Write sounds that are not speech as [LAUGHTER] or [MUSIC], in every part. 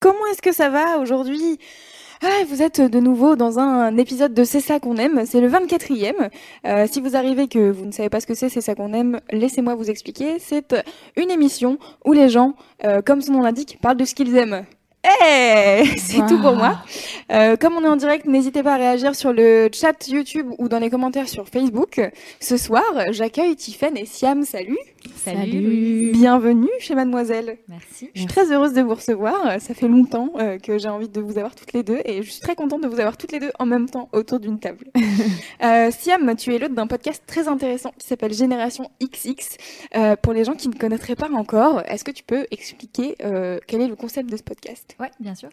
Comment est-ce que ça va aujourd'hui? Ah, vous êtes de nouveau dans un épisode de C'est ça qu'on aime, c'est le 24e. Euh, si vous arrivez que vous ne savez pas ce que c'est, c'est ça qu'on aime, laissez-moi vous expliquer. C'est une émission où les gens, euh, comme son nom l'indique, parlent de ce qu'ils aiment. Hey [LAUGHS] c'est tout pour moi. Euh, comme on est en direct, n'hésitez pas à réagir sur le chat YouTube ou dans les commentaires sur Facebook. Ce soir, j'accueille Tiffen et Siam. Salut. Salut. Bienvenue chez Mademoiselle. Merci. Je suis très heureuse de vous recevoir. Ça fait longtemps euh, que j'ai envie de vous avoir toutes les deux et je suis très contente de vous avoir toutes les deux en même temps autour d'une table. [LAUGHS] euh, Siam, tu es l'hôte d'un podcast très intéressant qui s'appelle Génération XX. Euh, pour les gens qui ne connaîtraient pas encore, est-ce que tu peux expliquer euh, quel est le concept de ce podcast? Ouais, bien sûr.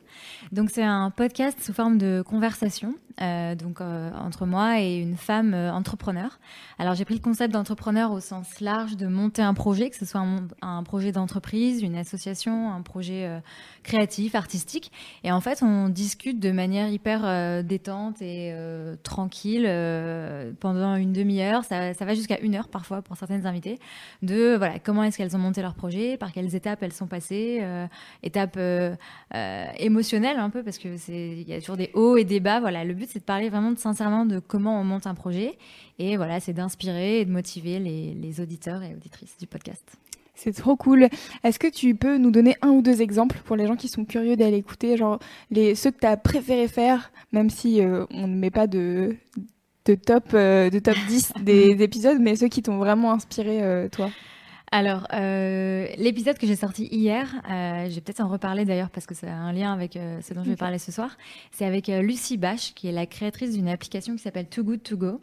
Donc c'est un podcast sous forme de conversation, euh, donc euh, entre moi et une femme euh, entrepreneur. Alors j'ai pris le concept d'entrepreneur au sens large de monter un projet, que ce soit un, projet d'entreprise, une association, un projet euh, créatif, artistique. Et en fait, on discute de manière hyper euh, détente et euh, tranquille pendant une demi-heure. Ça, ça va jusqu'à une heure parfois pour certaines invitées. De voilà, comment est-ce qu'elles ont monté leur projet, par quelles étapes elles sont passées, étapes euh, émotionnelles un peu parce que c'est il y a toujours des hauts et des bas. Voilà, le but c'est de parler vraiment de, sincèrement de comment on monte un projet. Et voilà, c'est d'inspirer et de motiver les, les auditeurs et auditrices du podcast. C'est trop cool. Est-ce que tu peux nous donner un ou deux exemples pour les gens qui sont curieux d'aller écouter, genre les ceux que tu as préféré faire, même si euh, on ne met pas de de top euh, de top 10 [LAUGHS] des, des épisodes, mais ceux qui t'ont vraiment inspiré euh, toi? Alors, euh, l'épisode que j'ai sorti hier, euh, je vais peut-être en reparler d'ailleurs parce que ça a un lien avec euh, ce dont je vais parler ce soir. C'est avec euh, Lucie Bache, qui est la créatrice d'une application qui s'appelle Too Good To Go.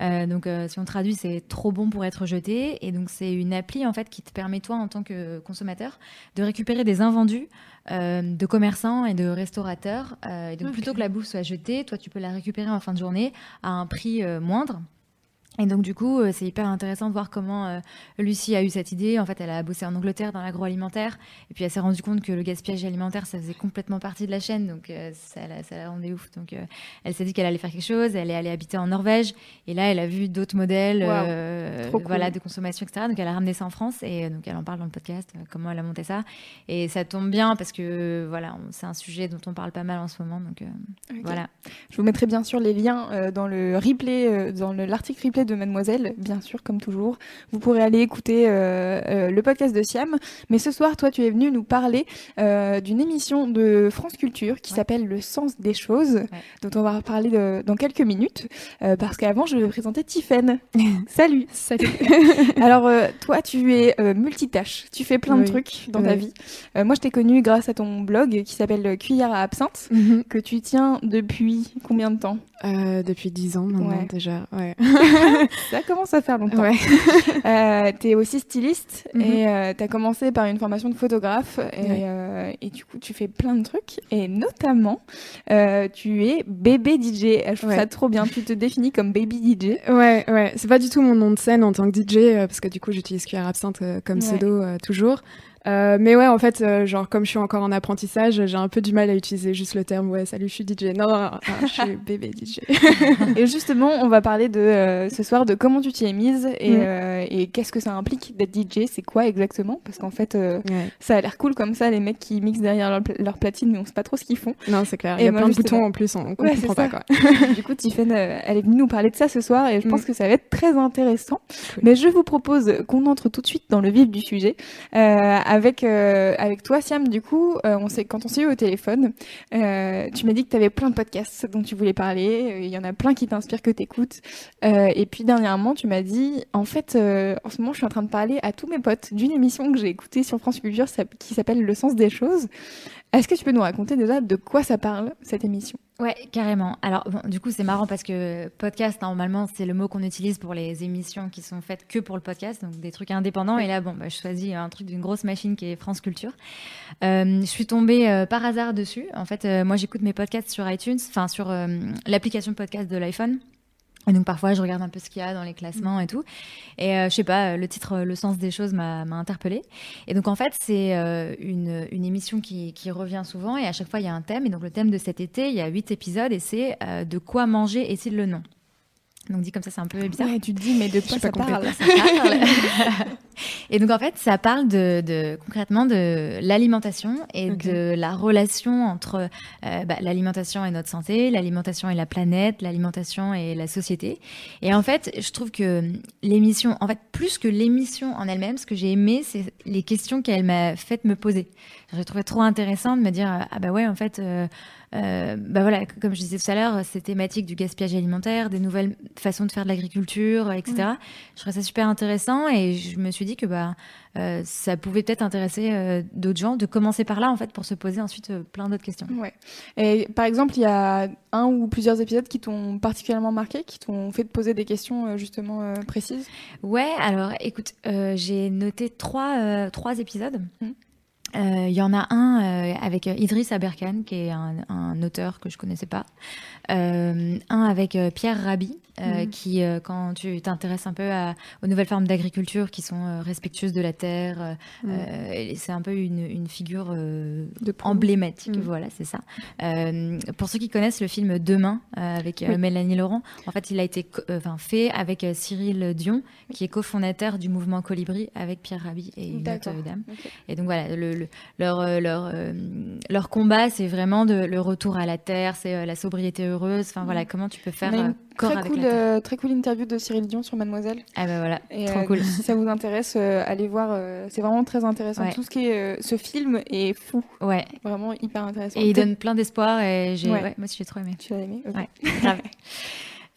Euh, donc, si on traduit, c'est trop bon pour être jeté. Et donc, c'est une appli en fait qui te permet toi, en tant que consommateur, de récupérer des invendus de commerçants et de restaurateurs. Et donc, plutôt que la bouffe soit jetée, toi, tu peux la récupérer en fin de journée à un prix moindre. Et donc du coup, euh, c'est hyper intéressant de voir comment euh, Lucie a eu cette idée. En fait, elle a bossé en Angleterre dans l'agroalimentaire, et puis elle s'est rendue compte que le gaspillage alimentaire, ça faisait complètement partie de la chaîne, donc euh, ça, la, ça la rendait ouf. Donc euh, elle s'est dit qu'elle allait faire quelque chose. Elle est allée habiter en Norvège, et là, elle a vu d'autres modèles, cool. voilà, de consommation, etc. Donc elle a ramené ça en France, et donc elle en parle dans le podcast, comment elle a monté ça. Et ça tombe bien parce que voilà, c'est un sujet dont on parle pas mal en ce moment, donc voilà. Je vous mettrai bien sûr les liens dans le replay, dans le- l'article replay de Mademoiselle, bien sûr, comme toujours. Vous pourrez aller écouter euh, euh, le podcast de Siam. Mais ce soir, toi, tu es venu nous parler euh, d'une émission de France Culture qui Ouais. s'appelle Le sens des choses, dont on va parler de- dans quelques minutes. euh, parce qu'avant, je vais présenter Tiffen. [LAUGHS] Salut Salut. [LAUGHS] Alors, toi, tu es multitâche. Tu fais plein de trucs dans ta vie. Moi, je t'ai connu grâce à ton blog qui s'appelle Cuillère à absinthe, que tu tiens depuis combien de temps? Depuis 10 ans maintenant Ouais. déjà. Ouais. [LAUGHS] [LAUGHS] Ça commence à faire longtemps. Ouais. [LAUGHS] Euh, t'es aussi styliste Mhm. et euh, t'as commencé par une formation de photographe et, Ouais. euh, et du coup tu fais plein de trucs et notamment euh, tu es bébé DJ. Je trouve Ouais. ça trop bien. Tu te définis comme baby DJ. Ouais, ouais. C'est pas du tout mon nom de scène en tant que DJ euh, parce que du coup j'utilise QR Absinthe comme pseudo toujours. Euh, mais ouais, en fait, euh, genre comme je suis encore en apprentissage, j'ai un peu du mal à utiliser juste le terme. Ouais, salut, je suis DJ. Non, non, non, non, je suis [LAUGHS] bébé DJ. [LAUGHS] et justement, on va parler de euh, ce soir de comment tu t'y es mise et, Mhm. euh, et qu'est-ce que ça implique d'être DJ. C'est quoi exactement? Parce qu'en fait, euh, Ouais. ça a l'air cool comme ça. Les mecs qui mixent derrière leur, leur platine, mais on sait pas trop ce qu'ils font. Non, c'est clair. Et Il y a moi, plein de boutons en plus, on, on Ouais, comprend pas quoi. [LAUGHS] du coup, Tiffen, elle est venue nous parler de ça ce soir et je pense Mm. que ça va être très intéressant. Cool. Mais je vous propose qu'on entre tout de suite dans le vif du sujet avec avec toi, Siam. Du coup, euh, on s'est quand on s'est eu au téléphone, euh, tu m'as dit que tu avais plein de podcasts dont tu voulais parler. Euh, Il y en a plein qui t'inspirent, que t'écoutes. Euh, et puis dernièrement, tu m'as dit, en fait, euh, en ce moment, je suis en train de parler à tous mes potes d'une émission que j'ai écoutée sur France Culture qui s'appelle Le sens des choses. Est-ce que tu peux nous raconter déjà de quoi ça parle cette émission? Ouais, carrément. Alors, du coup, c'est marrant parce que podcast, normalement, c'est le mot qu'on utilise pour les émissions qui sont faites que pour le podcast, donc des trucs indépendants. Et là, bon, bah, je choisis un truc d'une grosse machine qui est France Culture. Euh, je suis tombée euh, par hasard dessus. En fait, euh, moi, j'écoute mes podcasts sur iTunes, enfin, sur l'application podcast de l'iPhone. Et donc parfois je regarde un peu ce qu'il y a dans les classements et tout. Et euh, je sais pas, le titre Le sens des choses m'a interpellée. Et donc en fait c'est euh, une, une émission qui, qui revient souvent et à chaque fois il y a un thème. Et donc le thème de cet été, il y a huit épisodes et c'est euh, de quoi manger est-il le nom? Donc dit comme ça, c'est un peu bizarre. Ouais, tu te dis, mais de quoi pas ça parle Ça parle. [LAUGHS] et donc en fait, ça parle de, de- concrètement de l'alimentation et de la relation entre euh, bah, l'alimentation et notre santé, l'alimentation et la planète, l'alimentation et la société. Et en fait, je trouve que l'émission, en fait, plus que l'émission en elle-même, ce que j'ai aimé, c'est les questions qu'elle m'a fait me poser. J'ai trouvé trop intéressant de me dire ah bah ouais en fait. euh, euh, bah voilà, comme je disais tout à l'heure, ces thématiques du gaspillage alimentaire, des nouvelles façons de faire de l'agriculture, etc. Je trouvais ça super intéressant et je me suis dit que bah euh, ça pouvait peut-être intéresser euh, d'autres gens de commencer par là en fait pour se poser ensuite euh, plein d'autres questions. Ouais. Et par exemple, il y a un ou plusieurs épisodes qui t'ont particulièrement marqué, qui t'ont fait te poser des questions justement précises? Ouais, alors écoute, j'ai noté trois, trois épisodes. Euh, Il y en a un euh, avec Idriss Aberkan, qui est un, un auteur que je connaissais pas. Euh, un avec Pierre Rabhi, euh, Mhm. qui, euh, quand tu t'intéresses un peu à- aux nouvelles formes d'agriculture qui sont euh, respectueuses de la terre, et c'est un peu une, une figure De emblématique, Mhm. voilà, c'est ça. Pour ceux qui connaissent le film Demain avec Oui. Mélanie Laurent, en fait, il a été fait avec Cyril Dion, qui est cofondateur du mouvement Colibri avec Pierre Rabhi et une autre dame. Et donc voilà, le, le- leur, leur, leur combat, c'est vraiment de, le retour à la terre, c'est la sobriété heureuse. Enfin voilà, comment tu peux faire Très avec cool, la terre. euh, très cool interview de Cyril Dion sur Mademoiselle. Ah bah voilà, Et, trop euh, cool. [LAUGHS] Si ça vous intéresse, euh, allez voir. c'est vraiment très intéressant. Ouais. Tout ce qui est ce film est fou, Ouais. vraiment hyper intéressant. Et il donne plein d'espoir et j'ai, Ouais. ouais, moi aussi j'ai trop aimé. Tu l'as aimé. Ouais. [LAUGHS]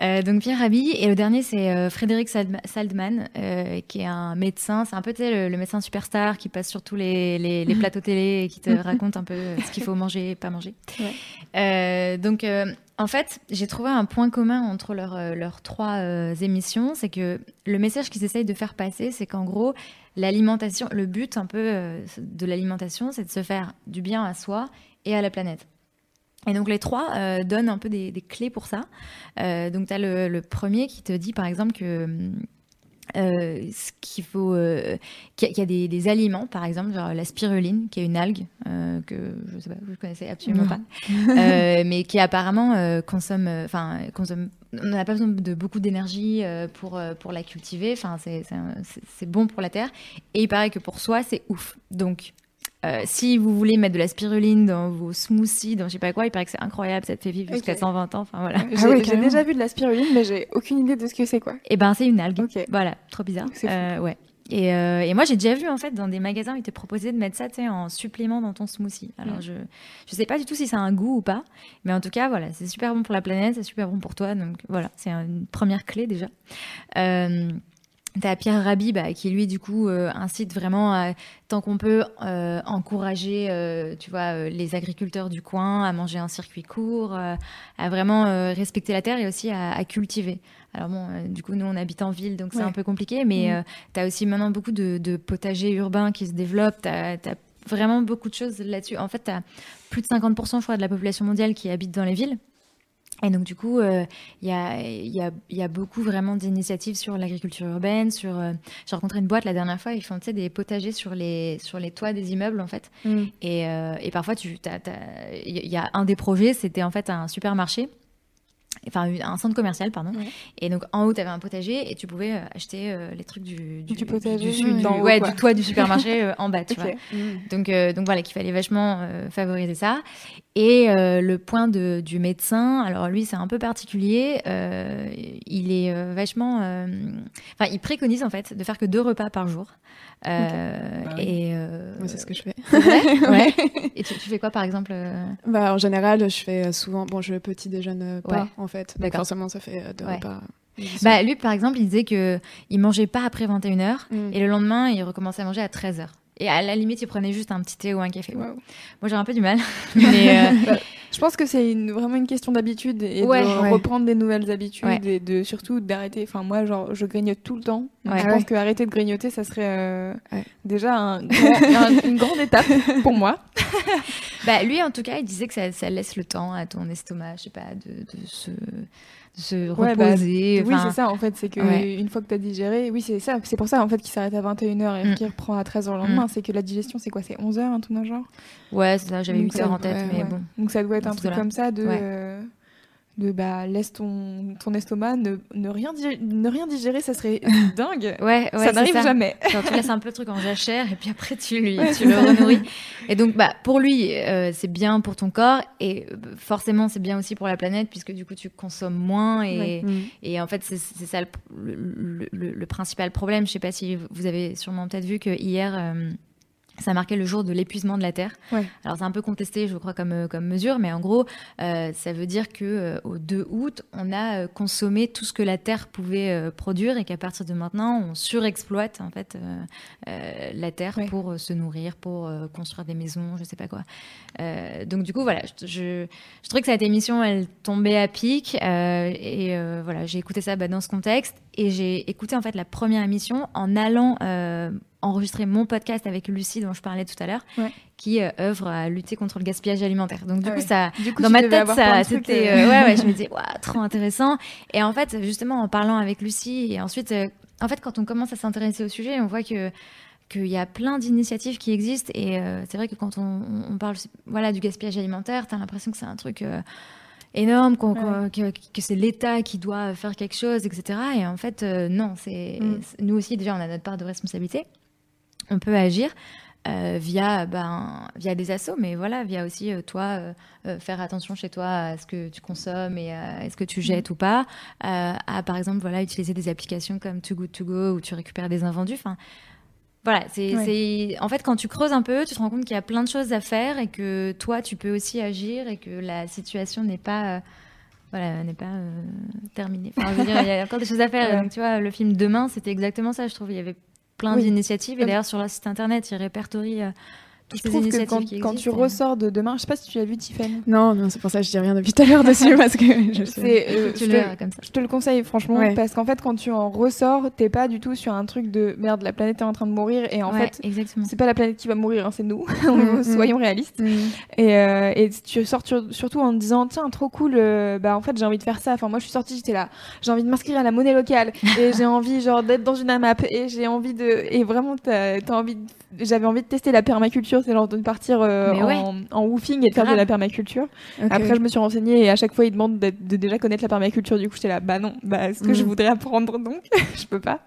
Euh, donc Pierre Rabhi et le dernier c'est euh, Frédéric Saldma- Saldman euh, qui est un médecin. C'est un peu le, le médecin superstar qui passe sur tous les, les, les plateaux télé et qui te [LAUGHS] raconte un peu ce qu'il faut manger et pas manger. Ouais. Donc en fait j'ai trouvé un point commun entre leurs leurs trois émissions. C'est que le message qu'ils essayent de faire passer c'est qu'en gros l'alimentation le but un peu de l'alimentation c'est de se faire du bien à soi et à la planète et donc les trois euh, donnent un peu des, des clés pour ça. Euh, donc tu as le, le premier qui te dit par exemple que euh, ce qu'il faut, qu'il y a, qu'il y a des, des aliments, par exemple, genre la spiruline, qui est une algue que je sais pas, je connaissais absolument Non. pas, [LAUGHS] mais qui apparemment consomme, enfin consomme, on n'a pas besoin de beaucoup d'énergie pour pour la cultiver. Enfin c'est bon pour la terre et il paraît que pour soi c'est ouf. Donc euh, si vous voulez mettre de la spiruline dans vos smoothies, dans je sais pas quoi, il paraît que c'est incroyable, ça te fait vivre jusqu'à Ok. 120 ans. Enfin voilà. [LAUGHS] J'ai ouais, j'ai déjà vu de la spiruline, mais j'ai aucune idée de ce que c'est quoi. Et ben c'est une algue. Ok. Voilà, trop bizarre. Euh, ouais. Et, euh, et moi j'ai déjà vu en fait dans des magasins ils te proposaient de mettre ça en supplément dans ton smoothie. Alors Mm. je je sais pas du tout si ça a un goût ou pas, mais en tout cas voilà c'est super bon pour la planète, c'est super bon pour toi donc voilà c'est une première clé déjà. Euh, T'as Pierre Rabhi bah, qui lui du coup euh, incite vraiment à, tant qu'on peut euh, encourager euh, tu vois les agriculteurs du coin à manger un circuit court, à vraiment respecter la terre et aussi à, à cultiver. Alors bon, du coup nous on habite en ville donc c'est un peu compliqué, mais Mhm. euh, t'as aussi maintenant beaucoup de, de potagers urbains qui se développent. T'as as vraiment beaucoup de choses là-dessus. En fait, t'as plus de 50% je crois de la population mondiale qui habite dans les villes. Et donc du coup, euh, il y, a, il y, a, il y a beaucoup vraiment d'initiatives sur l'agriculture urbaine. Sur, euh, j'ai rencontré une boîte la dernière fois, ils font des potagers sur les, sur les toits des immeubles en fait. Et, euh, et parfois, tu, il y a un des projets, c'était en fait un supermarché. Enfin, un centre commercial, pardon. Ouais. Et donc, en haut, tu avais un potager et tu pouvais euh, acheter euh, les trucs du, Du potager, du, ouais. du- D'en haut, ouais, quoi. du toit du [LAUGHS] supermarché euh, en bas, tu vois. Donc, euh, donc voilà, qu'il fallait vachement euh, favoriser ça. Et euh, le point de, du médecin, alors lui, c'est un peu particulier. euh, il est euh, vachement. euh, Enfin, il préconise en fait de faire que deux repas par jour. Euh, Bah oui. Et. euh, Moi, c'est ce que je fais. vrai [LAUGHS] Ouais. Et tu, tu fais quoi par exemple euh, Bah, en général, je fais euh, souvent. Bon, je petit déjeune euh, pas, Ouais. en fait. Donc, D'accord. forcément, ça fait euh, deux Ouais. repas. Bah, lui, par exemple, il disait que il mangeait pas après 21h Mm. et le lendemain, il recommençait à manger à 13h. Et à la limite, il prenait juste un petit thé ou un café. Wow. Moi, j'ai un peu du mal. [LAUGHS] mais, euh, Je pense que c'est une, vraiment une question d'habitude et Ouais. de Ouais. reprendre des nouvelles habitudes Ouais. et de surtout d'arrêter. Enfin, moi, genre, je grignote tout le temps. Je pense que arrêter de grignoter, ça serait euh, Ouais. déjà un [LAUGHS] grand- un- une grande étape pour moi. [LAUGHS] Bah, lui, en tout cas, il disait que ça, ça laisse le temps à ton estomac, je sais pas, de, de se, de se Ouais, bah, reposer. Oui, c'est ça, en fait. C'est que Ouais. une fois que tu as digéré, oui, c'est ça. C'est pour ça, en fait, qu'il s'arrête à 21h et Mm. qu'il reprend à 13h le lendemain. C'est que la digestion, c'est quoi C'est 11h, un tout dans le genre? Ouais, c'est ça, j'avais Donc 8 heures ça- en tête, ouais, mais bon. Donc ça doit être un truc comme ça de, euh, de bah laisse ton, ton estomac ne, ne rien digérer, ne rien digérer, ça serait [LAUGHS] dingue. Ouais, ouais, ça n'arrive jamais. Genre, tu laisses un peu le truc en jachère et puis après tu, lui, tu le renourris. Et donc, bah, pour lui, euh, c'est bien pour ton corps et euh, forcément, c'est bien aussi pour la planète puisque du coup, tu consommes moins et, Ouais. Mm. et en fait, c'est c'est ça le, le- le- le principal problème. Je sais pas si vous avez sûrement peut-être vu que hier, euh, ça marquait le jour de l'épuisement de la Terre. Ouais. Alors, c'est un peu contesté, je crois, comme, euh, comme mesure, mais en gros, euh, ça veut dire que euh, au 2 août, on a euh, consommé tout ce que la Terre pouvait produire et qu'à partir de maintenant, on surexploite en fait la Terre Ouais. pour se nourrir, pour construire des maisons, je sais pas quoi. Donc du coup, voilà, je, je, je trouvais que cette émission, elle tombait à pic et voilà, j'ai écouté ça bah, dans ce contexte et j'ai écouté en fait la première émission en allant enregistrer mon podcast avec Lucie dont je parlais tout à l'heure, Ouais. qui euh, œuvre à lutter contre le gaspillage alimentaire. Donc du Ah coup, ouais. ça, Du coup, dans ma tête, ça, c'était, euh, euh, ouais, ouais, je me [LAUGHS] disais, Ouah, trop intéressant. Et en fait, justement, en parlant avec Lucie, et ensuite, euh, en fait, quand on commence à s'intéresser au sujet, on voit que qu'il y a plein d'initiatives qui existent et c'est vrai que quand on, on parle voilà du gaspillage alimentaire t'as l'impression que c'est un truc énorme qu'on- que, que c'est l'État qui doit faire quelque chose etc et en fait euh, non c'est Mm. c'est- nous aussi déjà on a notre part de responsabilité on peut agir euh, via ben via des assos mais voilà via aussi euh, toi euh, faire attention chez toi à ce que tu consommes et à est-ce que tu jettes ou pas à par exemple voilà utiliser des applications comme Too Good To Go où tu récupères des invendus enfin voilà, c'est, Ouais. en fait quand tu creuses un peu, tu te rends compte qu'il y a plein de choses à faire et que toi tu peux aussi agir et que la situation n'est pas voilà, n'est pas terminée. Enfin, je veux dire, il y a encore des choses à faire. [LAUGHS] Ouais. Donc tu vois, le film Demain, c'était exactement ça, je trouve. Il y avait plein Oui. d'initiatives et d'ailleurs sur leur site internet, ils répertorient euh, toutes Je ces trouve que quand, qui quand tu existent. ressors de demain, je sais pas si tu l'as vu, Tiffany. Non, non, c'est pour ça que je dis rien depuis tout à l'heure dessus [LAUGHS] parce que je sais. C'est, euh, tu je, te, comme ça. je te le conseille franchement Ouais. parce qu'en fait quand tu en ressors, t'es pas du tout sur un truc de merde, la planète est en train de mourir et en Ouais, fait c'est pas la planète qui va mourir, hein, c'est nous. [LAUGHS] Mm, mm. Soyons réalistes. Mm. Et, euh, et tu sors sur- surtout en te disant tiens trop cool euh, bah en fait j'ai envie de faire ça enfin moi je suis sortie j'étais là j'ai envie de m'inscrire à la monnaie locale [LAUGHS] et j'ai envie genre d'être dans une AMAP et j'ai envie de et vraiment t'as as envie j'avais envie de tester la permaculture c'est genre de partir euh, ouais. en, en woofing et de faire de la permaculture après je me suis renseignée et à chaque fois ils demandent de déjà connaître la permaculture du coup j'étais là bah non bah ce que je Mm. voudrais apprendre donc [LAUGHS] je peux pas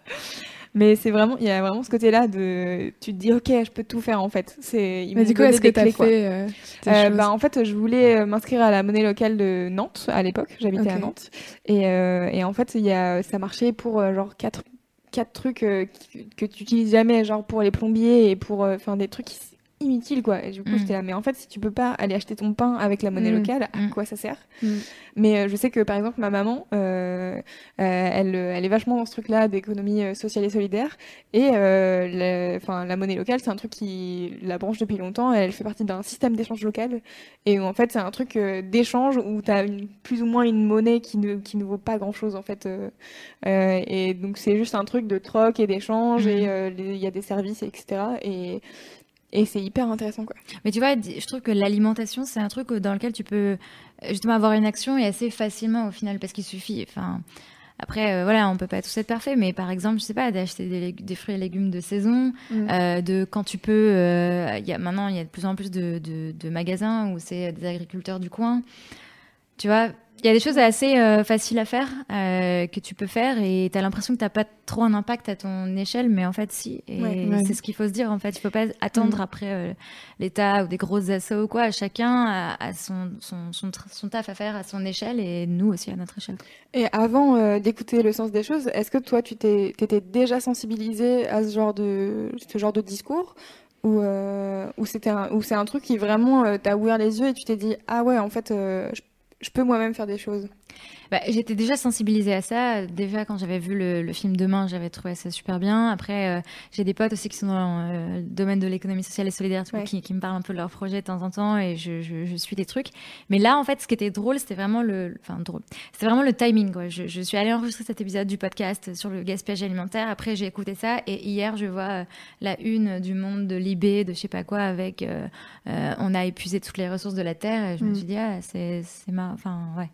mais c'est vraiment il y a vraiment ce côté là de tu te dis ok je peux tout faire en fait c'est ils Mais du coup, est-ce que t'as fait euh, Euh, bah, en fait, je voulais m'inscrire à la monnaie locale de Nantes à l'époque. J'habitais à. Nantes. Et, euh, et en fait, il y a, ça marchait pour genre quatre, quatre trucs que tu utilises jamais, genre pour les plombiers et pour enfin des trucs qui- inutiles quoi. Et du coup, Mm. j'étais là, mais en fait, si tu peux pas aller acheter ton pain avec la monnaie Mm. locale, à Mm. quoi ça sert Mm. Mais euh, je sais que par exemple, ma maman, euh, euh, elle, elle est vachement dans ce truc-là d'économie euh, sociale et solidaire. Et enfin, la monnaie locale, c'est un truc qui la branche depuis longtemps. Elle fait partie d'un système d'échange local. Et en fait, c'est un truc d'échange où tu as une, plus ou moins une monnaie qui ne, qui ne vaut pas grand-chose, en fait. et donc, c'est juste un truc de troc et d'échange. Et il y a des services, etc. Et, et c'est hyper intéressant, quoi. Mais tu vois, je trouve que l'alimentation, c'est un truc dans lequel tu peux euh, justement avoir une action et assez facilement au final, parce qu'il suffit. Enfin, après, euh, voilà, on peut pas tous être parfait, mais par exemple, je sais pas, d'acheter des, fruits et légumes de saison, Mm. euh, de quand tu peux. euh, y a maintenant, il y a de plus en plus de, de- de magasins où c'est des agriculteurs du coin. Tu vois, il y a des choses assez euh, faciles à faire euh, que tu peux faire et tu as l'impression que tu pas trop un impact à ton échelle, mais en fait, si. Et Ouais. Ouais. c'est ce qu'il faut se dire, en fait. Il faut pas attendre Mm. après euh, l'État ou des grosses assauts ou quoi. Chacun a, a son, son, son, taf à faire à son échelle et nous aussi à notre échelle. Et avant euh, d'écouter le sens des choses, est-ce que toi, tu t'étais déjà sensibilisé à ce genre de, ce genre de discours ou, euh, ou c'était un, ou c'est un truc qui vraiment euh, t'a ouvert les yeux et tu t'es dit ah ouais en fait euh, je, je peux moi-même faire des choses. Bah, J'étais déjà sensibilisée à ça. Déjà, quand j'avais vu le, film Demain, j'avais trouvé ça super bien. Après, euh, j'ai des potes aussi qui sont dans euh, le domaine de l'économie sociale et solidaire, qui, qui, me parlent un peu de leurs projets de temps en temps et je, je, suis des trucs. Mais là, en fait, ce qui était drôle, c'était vraiment le, enfin drôle, c'était vraiment le timing. Quoi. Je, je, suis allée enregistrer cet épisode du podcast sur le gaspillage alimentaire. Après, j'ai écouté ça et hier, je vois euh, la une du Monde de Libé, de je sais pas quoi, avec on a épuisé toutes les ressources de la terre. Et je me mm. suis dit, ah, c'est ma, enfin ouais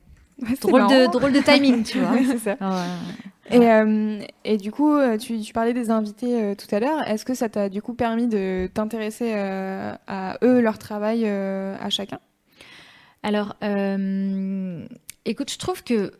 drôle, de, drôle de timing, tu [LAUGHS] vois. ça. et, euh, et, du coup, euh, tu, tu parlais des invités euh, tout à l'heure. Est-ce que ça t'a du coup permis de t'intéresser à eux, leur travail, à chacun? Alors, écoute, je trouve que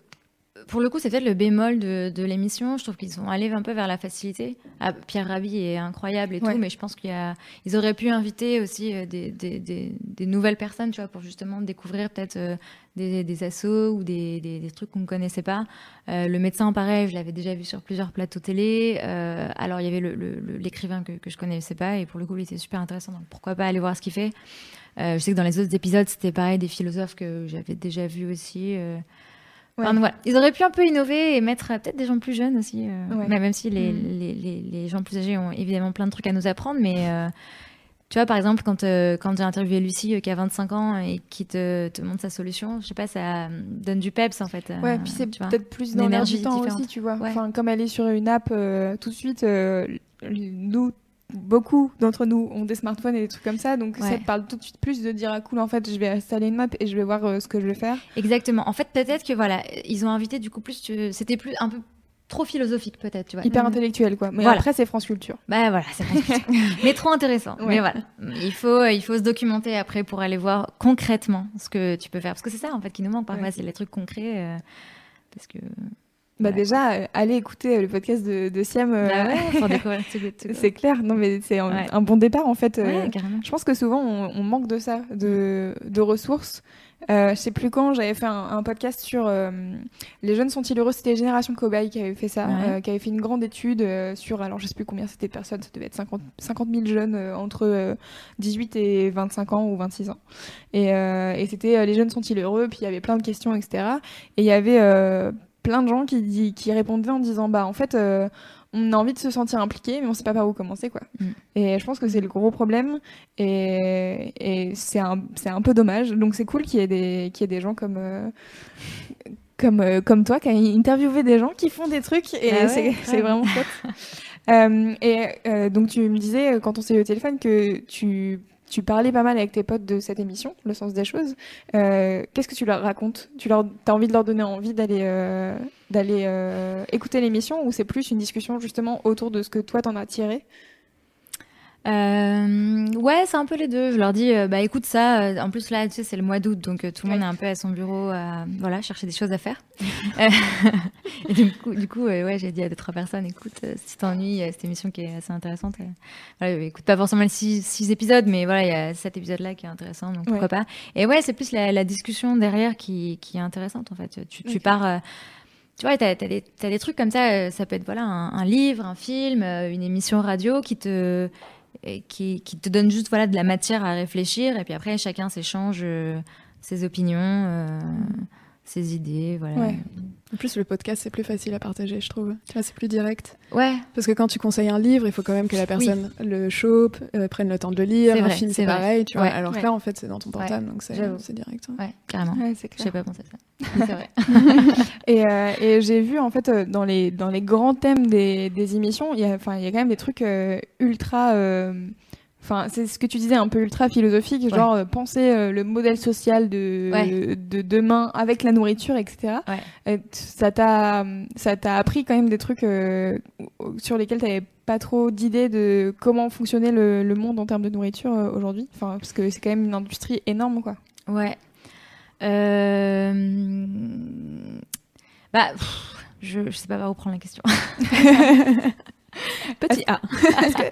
pour le coup, c'est peut-être le bémol de, de l'émission. Je trouve qu'ils sont allés un peu vers la facilité. Ah, Pierre Rabhi est incroyable et tout, mais je pense qu'ils auraient pu inviter aussi des, des, des, nouvelles personnes, tu vois, pour justement découvrir peut-être des, des assos ou des, trucs qu'on ne connaissait pas. Euh, le médecin, pareil, je l'avais déjà vu sur plusieurs plateaux télé. Euh, alors, il y avait l'écrivain que, que je connaissais pas, et pour le coup, il était super intéressant. Donc, pourquoi pas aller voir ce qu'il fait euh, Je sais que dans les autres épisodes, c'était pareil, des philosophes que j'avais déjà vus aussi. Voilà. Ils auraient pu un peu innover et mettre peut-être des gens plus jeunes aussi. Même si les, mm. les, les, les, gens plus âgés ont évidemment plein de trucs à nous apprendre, mais tu vois, par exemple, quand, euh, quand j'ai interviewé Lucie euh, qui a 25 ans et qui te, te, montre sa solution, je sais pas, ça donne du peps en fait. Ouais, puis c'est peut-être plus dans l'énergie aussi, tu vois. Enfin, comme elle est sur une app, euh, tout de suite, nous, beaucoup d'entre nous ont des smartphones et des trucs comme ça, donc ça te parle tout de suite plus de dire ah cool en fait je vais installer une map et je vais voir ce que je vais faire. Exactement. En fait peut-être que voilà ils ont invité du coup plus c'était plus un peu trop philosophique peut-être, tu vois. Hyper intellectuel quoi. Mais après c'est France Culture. Bah voilà, c'est France Culture. [LAUGHS] mais trop intéressant. Mais voilà, il faut il faut se documenter après pour aller voir concrètement ce que tu peux faire parce que c'est ça en fait qui nous manque parfois, c'est les trucs concrets euh, parce que bah déjà, euh, allez écouter euh, le podcast de, de Siam. Bah ouais, [LAUGHS] C'est clair, non mais c'est un, bon départ en fait. je pense que souvent on, on, manque de ça, de, de ressources. Euh, je sais plus quand, j'avais fait un, podcast sur euh, les jeunes sont-ils heureux? C'était Génération Cobaye qui avait fait ça, euh, qui avait fait une grande étude euh, sur, alors je sais plus combien c'était de personnes, ça devait être 50, 50 000 jeunes entre 18 et 25 ans ou 26 ans. Et, et c'était les jeunes sont-ils heureux, puis il y avait plein de questions, etc. Et il y avait plein de gens qui, qui répondaient en disant, bah en fait on a envie de se sentir impliqué, mais on sait pas par où commencer, quoi. Mm. Et je pense que c'est le gros problème, et, et c'est un, c'est un peu dommage. Donc c'est cool qu'il y ait des, qu'il y ait des gens comme, euh, comme, euh, comme toi qui a interviewé des gens qui font des trucs, et ah c'est, c'est vraiment chouette. [LAUGHS] euh, et euh, donc tu me disais quand on s'est eu au téléphone que tu tu parlais pas mal avec tes potes de cette émission, Le sens des choses. Euh, qu'est-ce que tu leur racontes? Tu leur, as envie de leur donner envie d'aller euh, d'aller euh, écouter l'émission ou c'est plus une discussion justement autour de ce que toi t'en as tiré? Euh, ouais, c'est un peu les deux. Je leur dis, euh, bah écoute ça. Euh, en plus là, tu sais, c'est le mois d'août, donc euh, tout le monde est un peu à son bureau, à voilà, chercher des choses à faire. [LAUGHS] et du coup, du coup, ouais, j'ai dit à deux trois personnes, écoute, si t'ennuies, cette émission qui est assez intéressante. voilà, écoute pas forcément les six, six épisodes, mais voilà, il y a cet épisode-là qui est intéressant, donc pourquoi pas. Et ouais, c'est plus la, la, discussion derrière qui, qui est intéressante en fait. Tu, tu pars tu vois, tu as, des, des trucs comme ça, ça peut être voilà un, un livre, un film, une émission radio qui te qui, qui, te donne juste voilà de la matière à réfléchir. Et puis après chacun s'échange euh, ses opinions euh, ses idées voilà ouais. En plus, le podcast, c'est plus facile à partager, je trouve. Tu vois, c'est plus direct. Ouais. Parce que quand tu conseilles un livre, il faut quand même que la personne le chope, euh, prenne le temps de le lire. Un film, c'est pareil, tu vois. Alors que là, en fait, c'est dans ton portable, donc c'est direct. Ouais, carrément. Ouais, c'est clair. pas pensé à ça. [LAUGHS] c'est vrai. [LAUGHS] et, euh, et j'ai vu, en fait, euh, dans les, dans les grands thèmes des, des émissions, il y, a, il y a quand même des trucs euh, ultra Enfin, c'est ce que tu disais, un peu ultra philosophique, genre euh, penser euh, le modèle social de, de demain avec la nourriture, etc. Ouais. ça t'a ça t'a appris quand même des trucs euh, sur lesquels tu n'avais pas trop d'idées de comment fonctionnait le, le, monde en termes de nourriture aujourd'hui. Enfin, parce que c'est quand même une industrie énorme, quoi. Ouais. Bah, je, je sais pas où prendre la question. [LAUGHS] [LAUGHS] Petit A.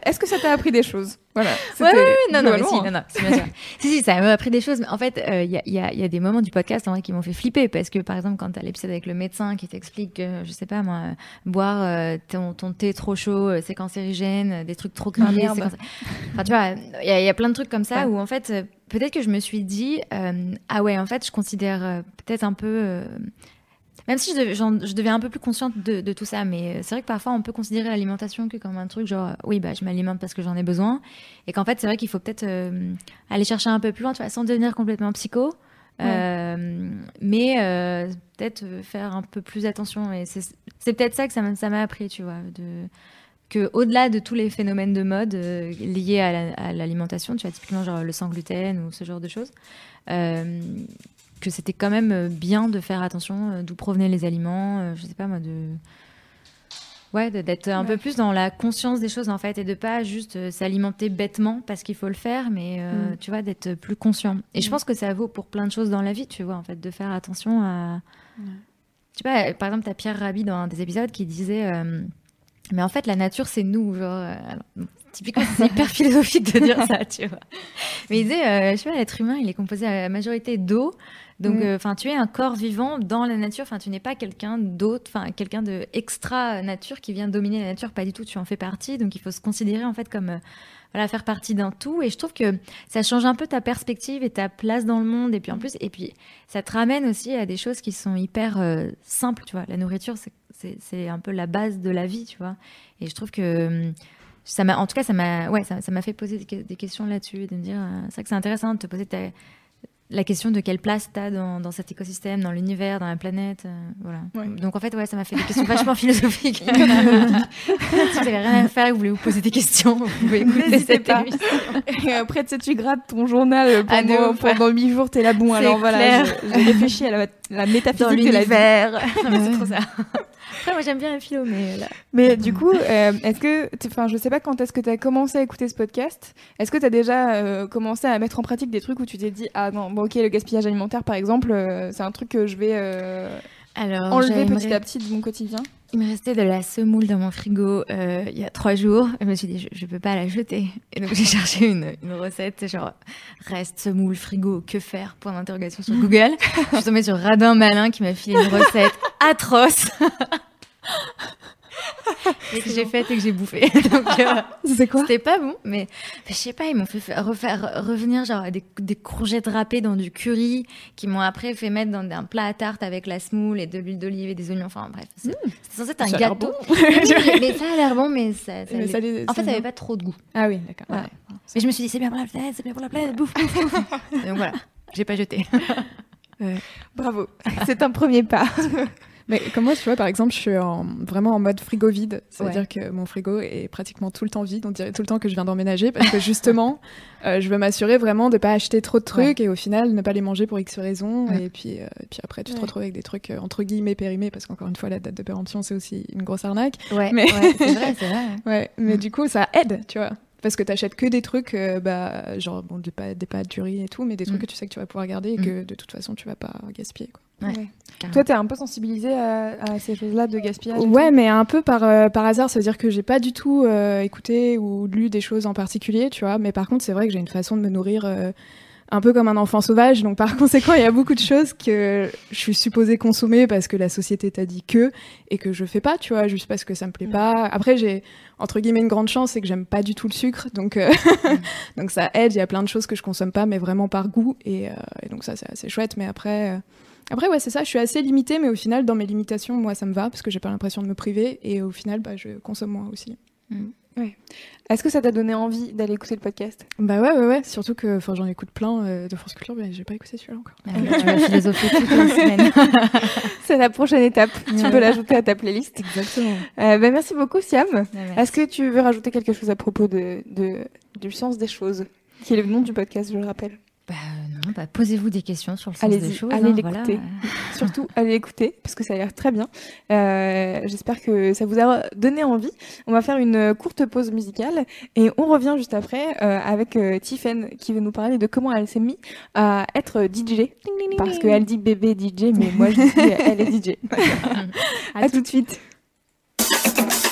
Est-ce que, ça t'a appris des choses? Voilà. Ouais, ouais, non, non, mais si, non, non, [LAUGHS] si, si, ça m'a appris des choses. Mais en fait, il euh, y, a, y, a, y, a, des moments du podcast en vrai, qui m'ont fait flipper parce que, par exemple, quand t'as l'épisode avec le médecin qui t'explique que, je sais pas moi, boire euh, ton, ton, thé trop chaud, euh, c'est cancérigène, des trucs trop gravés. enfin, tu vois, il y, y, a plein de trucs comme ça où en fait, peut-être que je me suis dit, ah ouais, en fait, je considère peut-être un peu même si je, je, deviens un peu plus consciente de, tout ça, mais c'est vrai que parfois on peut considérer l'alimentation que comme un truc genre, oui, bah, je m'alimente parce que j'en ai besoin. Et qu'en fait, c'est vrai qu'il faut peut-être euh, aller chercher un peu plus loin, tu vois, sans devenir complètement psycho. Euh, mais euh, peut-être faire un peu plus attention. Et c'est peut-être ça que ça m'a appris, tu vois. De, que au-delà de tous les phénomènes de mode liés à l'alimentation, tu vois, typiquement genre le sans gluten ou ce genre de choses, que c'était quand même euh, bien de faire attention euh, d'où provenaient les aliments, euh, je sais pas moi, de. Ouais, d'être un peu plus dans la conscience des choses en fait et de pas juste s'alimenter bêtement parce qu'il faut le faire, mais mm. tu vois, d'être plus conscient. Et je mm. pense que ça vaut pour plein de choses dans la vie, tu vois, en fait, de faire attention à. Tu sais pas, par exemple, tu as Pierre Rabhi dans un des épisodes qui disait. Mais en fait, la nature, c'est nous. Genre, typiquement, c'est hyper [LAUGHS] philosophique de dire ça, tu vois. Mais il disait, je sais pas, l'être humain, il est composé à la majorité d'eau, donc, mm. euh, enfin, tu es un corps vivant dans la nature. Enfin, tu n'es pas quelqu'un d'autre, enfin, quelqu'un de extra nature qui vient dominer la nature. Pas du tout. Tu en fais partie. Donc, il faut se considérer en fait comme euh, voilà, faire partie d'un tout. Et je trouve que ça change un peu ta perspective et ta place dans le monde. Et puis en plus, et puis ça te ramène aussi à des choses qui sont hyper euh, simples. Tu vois, la nourriture, c'est un peu la base de la vie. Tu vois. Et je trouve que ça m'a, en tout cas, ça m'a, ouais, ça m'a fait poser des, questions là-dessus, de me dire, c'est vrai que c'est intéressant de te poser ta la question de quelle place tu as dans, cet écosystème, dans l'univers, dans la planète. Euh, voilà. Donc en fait, ouais, ça m'a fait des questions vachement [LAUGHS] philosophiques. si vous n'avez rien à faire vous voulez vous poser des questions, vous pouvez écouter cette émission. [LAUGHS] Et après, tu sais, tu grattes ton journal ah, pendant, pendant 8 jours, t'es là, bon, alors voilà, j'ai réfléchi à la, la métaphysique de l'univers. [LAUGHS] c'est trop ça. Après, moi, j'aime bien la philo, mais là... Mais du coup, euh, est-ce que, enfin, je sais pas quand est-ce que tu as commencé à écouter ce podcast. Est-ce que tu as déjà euh, commencé à mettre en pratique des trucs où tu t'es dit, ah non, bon, ok, le gaspillage alimentaire, par exemple, euh, c'est un truc que je vais Alors, enlever petit à petit de mon quotidien? Il me restait de la semoule dans mon frigo il y a trois jours. Je me suis dit, je, ne peux pas la jeter. Et donc, j'ai [LAUGHS] cherché une, une, recette, genre, reste, semoule, frigo, que faire? Point d'interrogation sur Google. [LAUGHS] je suis tombée sur Radin Malin qui m'a filé une recette [LAUGHS] atroce. Et que j'ai fait et que j'ai bouffé. [LAUGHS] Euh, c'est quoi? C'était pas bon, mais, je sais pas, ils m'ont fait refaire revenir genre des, des, courgettes râpées dans du curry, qui m'ont après fait mettre dans un plat à tarte avec la semoule et de l'huile d'olive et des oignons. Enfin bref, c'est mmh. censé être un gâteau. [LAUGHS] mais ça a l'air bon, mais ça, en fait, ça avait pas trop de goût. Ah oui, d'accord. Mais je me suis dit, c'est bien pour la planète, c'est bien pour la planète, bouffe, bouffe, bouffe. [LAUGHS] Donc voilà, j'ai pas jeté. Bravo, c'est un premier pas. Mais comme moi, tu vois, par exemple, je suis en, vraiment en mode frigo vide. C'est-à-dire que mon frigo est pratiquement tout le temps vide. On dirait tout le temps que je viens d'emménager parce que justement, [LAUGHS] euh, je veux m'assurer vraiment de ne pas acheter trop de trucs et au final ne pas les manger pour X raisons. Et puis, euh, puis après, tu te retrouves avec des trucs euh, entre guillemets périmés parce qu'encore une fois, la date de péremption, c'est aussi une grosse arnaque. Ouais, mais... c'est vrai, [LAUGHS] c'est vrai. ouais, mais mm. du coup, ça aide, tu vois parce que tu achètes que des trucs, bah, genre bon, des, pâtes, des pâtes, du riz et tout, mais des trucs mm. que tu sais que tu vas pouvoir garder et mm. que de toute façon tu vas pas gaspiller. Quoi. Ouais. Toi, t'es un peu sensibilisée à, ces choses-là de gaspillage Ouais, mais un peu par, euh, par hasard. Ça veut dire que j'ai pas du tout euh, écouté ou lu des choses en particulier, tu vois. Mais par contre, c'est vrai que j'ai une façon de me nourrir euh, un peu comme un enfant sauvage. Donc, par [LAUGHS] conséquent, il y a beaucoup de choses que je suis supposée consommer parce que la société t'a dit que et que je fais pas, tu vois, juste parce que ça me plaît pas. Après, j'ai entre guillemets une grande chance, c'est que j'aime pas du tout le sucre, donc [LAUGHS] donc ça aide. Il y a plein de choses que je consomme pas, mais vraiment par goût, et, et donc ça c'est assez chouette. Mais après après, ouais, c'est ça, je suis assez limitée, mais au final, dans mes limitations, moi, ça me va, parce que j'ai pas l'impression de me priver, et au final, bah, je consomme moins aussi. Mm. Ouais. Est-ce que ça t'a donné envie d'aller écouter le podcast? Bah ouais, ouais, ouais. Surtout que j'en écoute plein euh, de France Culture, mais j'ai pas écouté celui-là encore. Ah, tu vas philosopher toute la [LAUGHS] semaine. [LAUGHS] C'est la prochaine étape. Tu peux l'ajouter à ta playlist. Exactement. Euh, bah, merci beaucoup, Siam. Bah, Est-ce que tu veux rajouter quelque chose à propos de, de, du sens des choses, qui est le nom du podcast, je le rappelle? Bah non, bah posez-vous des questions sur le sens des choses. Allez hein, l'écouter. [LAUGHS] Surtout, allez écouter, parce que ça a l'air très bien. Euh, J'espère que ça vous a donné envie. On va faire une courte pause musicale et on revient juste après euh, avec euh, Tiffen qui veut nous parler de comment elle s'est mise à être DJ. Parce qu'elle dit bébé DJ, mais moi je dis elle est DJ. [LAUGHS] à tout de suite. [LAUGHS]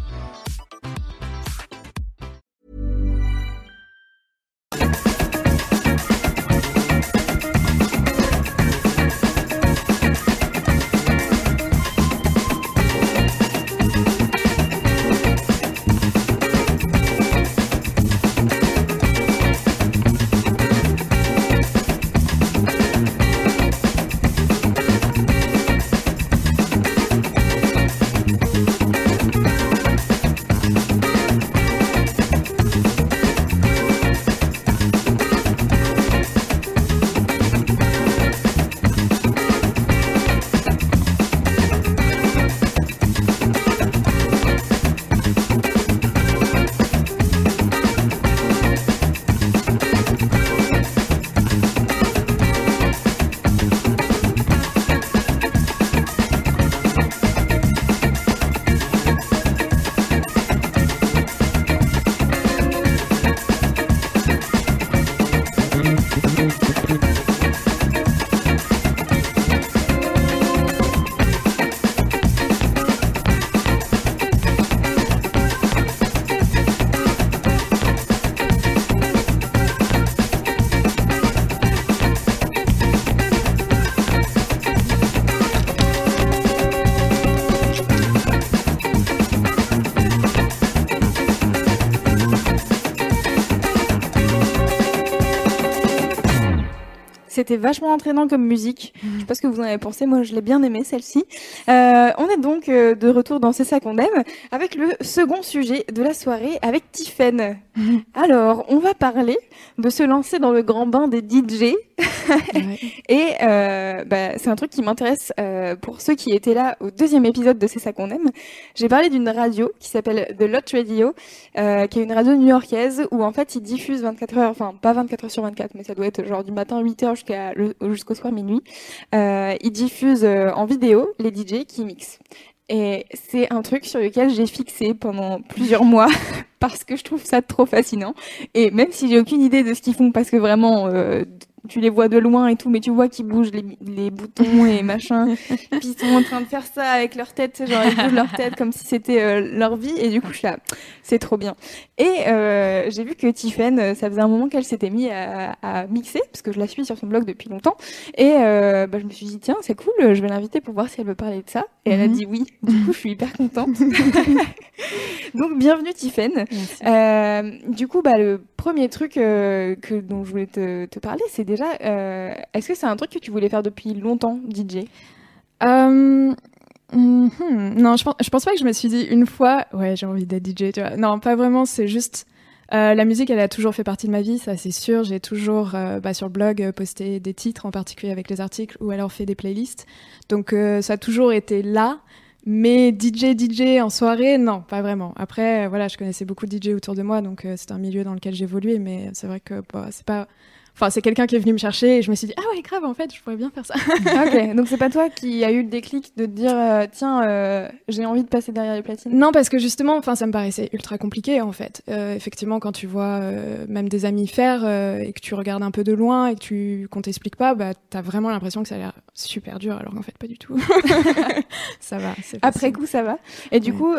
C'était vachement entraînant comme musique. Pas ce que vous en avez pensé. Moi, je l'ai bien aimé celle-ci. Euh, on est donc euh, de retour dans C'est ça qu'on aime avec le second sujet de la soirée avec Tiffen. [LAUGHS] Alors, on va parler de se lancer dans le grand bain des DJ. [LAUGHS] Et euh, bah, c'est un truc qui m'intéresse euh, pour ceux qui étaient là au deuxième épisode de C'est ça qu'on aime. J'ai parlé d'une radio qui s'appelle The Lot Radio, qui est une radio new-yorkaise où en fait ils diffusent 24 heures, enfin pas 24 heures sur 24, mais ça doit être genre du matin 8 heures jusqu'à jusqu'au soir minuit. Euh, ils diffusent euh, en vidéo les DJ qui mixent. Et c'est un truc sur lequel j'ai fixé pendant plusieurs mois [LAUGHS] parce que je trouve ça trop fascinant. Et même si j'ai aucune idée de ce qu'ils font, parce que vraiment, euh, tu les vois de loin et tout, mais tu vois qu'ils bougent les, les boutons et machin. [LAUGHS] Puis ils sont en train de faire ça avec leur tête, genre ils bougent leur tête comme si c'était euh, leur vie. Et du coup, je suis là, c'est trop bien. Et euh, j'ai vu que Tiffen, euh, ça faisait un moment qu'elle s'était mise à, à mixer, parce que je la suis sur son blog depuis longtemps. Et euh, bah, je me suis dit, tiens, c'est cool, je vais l'inviter pour voir si elle veut parler de ça. Et elle a Mhm. dit oui. Du coup, je suis hyper contente. [LAUGHS] Donc, bienvenue Tiffen. Du coup, bah, le premier truc que, dont je voulais te, te parler, c'est déjà, euh, est-ce que c'est un truc que tu voulais faire depuis longtemps, DJ Euh, mhm. Non, je pense, pas que je me suis dit une fois, ouais, j'ai envie d'être DJ, tu vois. Non, pas vraiment, c'est juste. euh, la musique, elle a toujours fait partie de ma vie, ça c'est sûr. J'ai toujours, bah, sur le blog, posté des titres, en particulier avec les articles, ou alors fait des playlists. Donc ça a toujours été là. Mais DJ, DJ en soirée, non, pas vraiment. Après, voilà, je connaissais beaucoup de DJ autour de moi, donc c'est un milieu dans lequel j'évoluais, mais c'est vrai que bah, c'est pas. Enfin, c'est quelqu'un qui est venu me chercher et je me suis dit, ah ouais, grave, en fait, je pourrais bien faire ça. [LAUGHS] Ok, donc c'est pas toi qui a eu le déclic de te dire, euh, tiens, euh, j'ai envie de passer derrière les platines? Non, parce que justement, enfin, ça me paraissait ultra compliqué en fait. Euh, effectivement, quand tu vois même des amis faire et que tu regardes un peu de loin et que tu qu'on t'explique pas, bah t'as vraiment l'impression que ça a l'air super dur, alors qu'en fait pas du tout. [LAUGHS] [LAUGHS] ça va. Après coup, ça va. Et du Ouais. coup,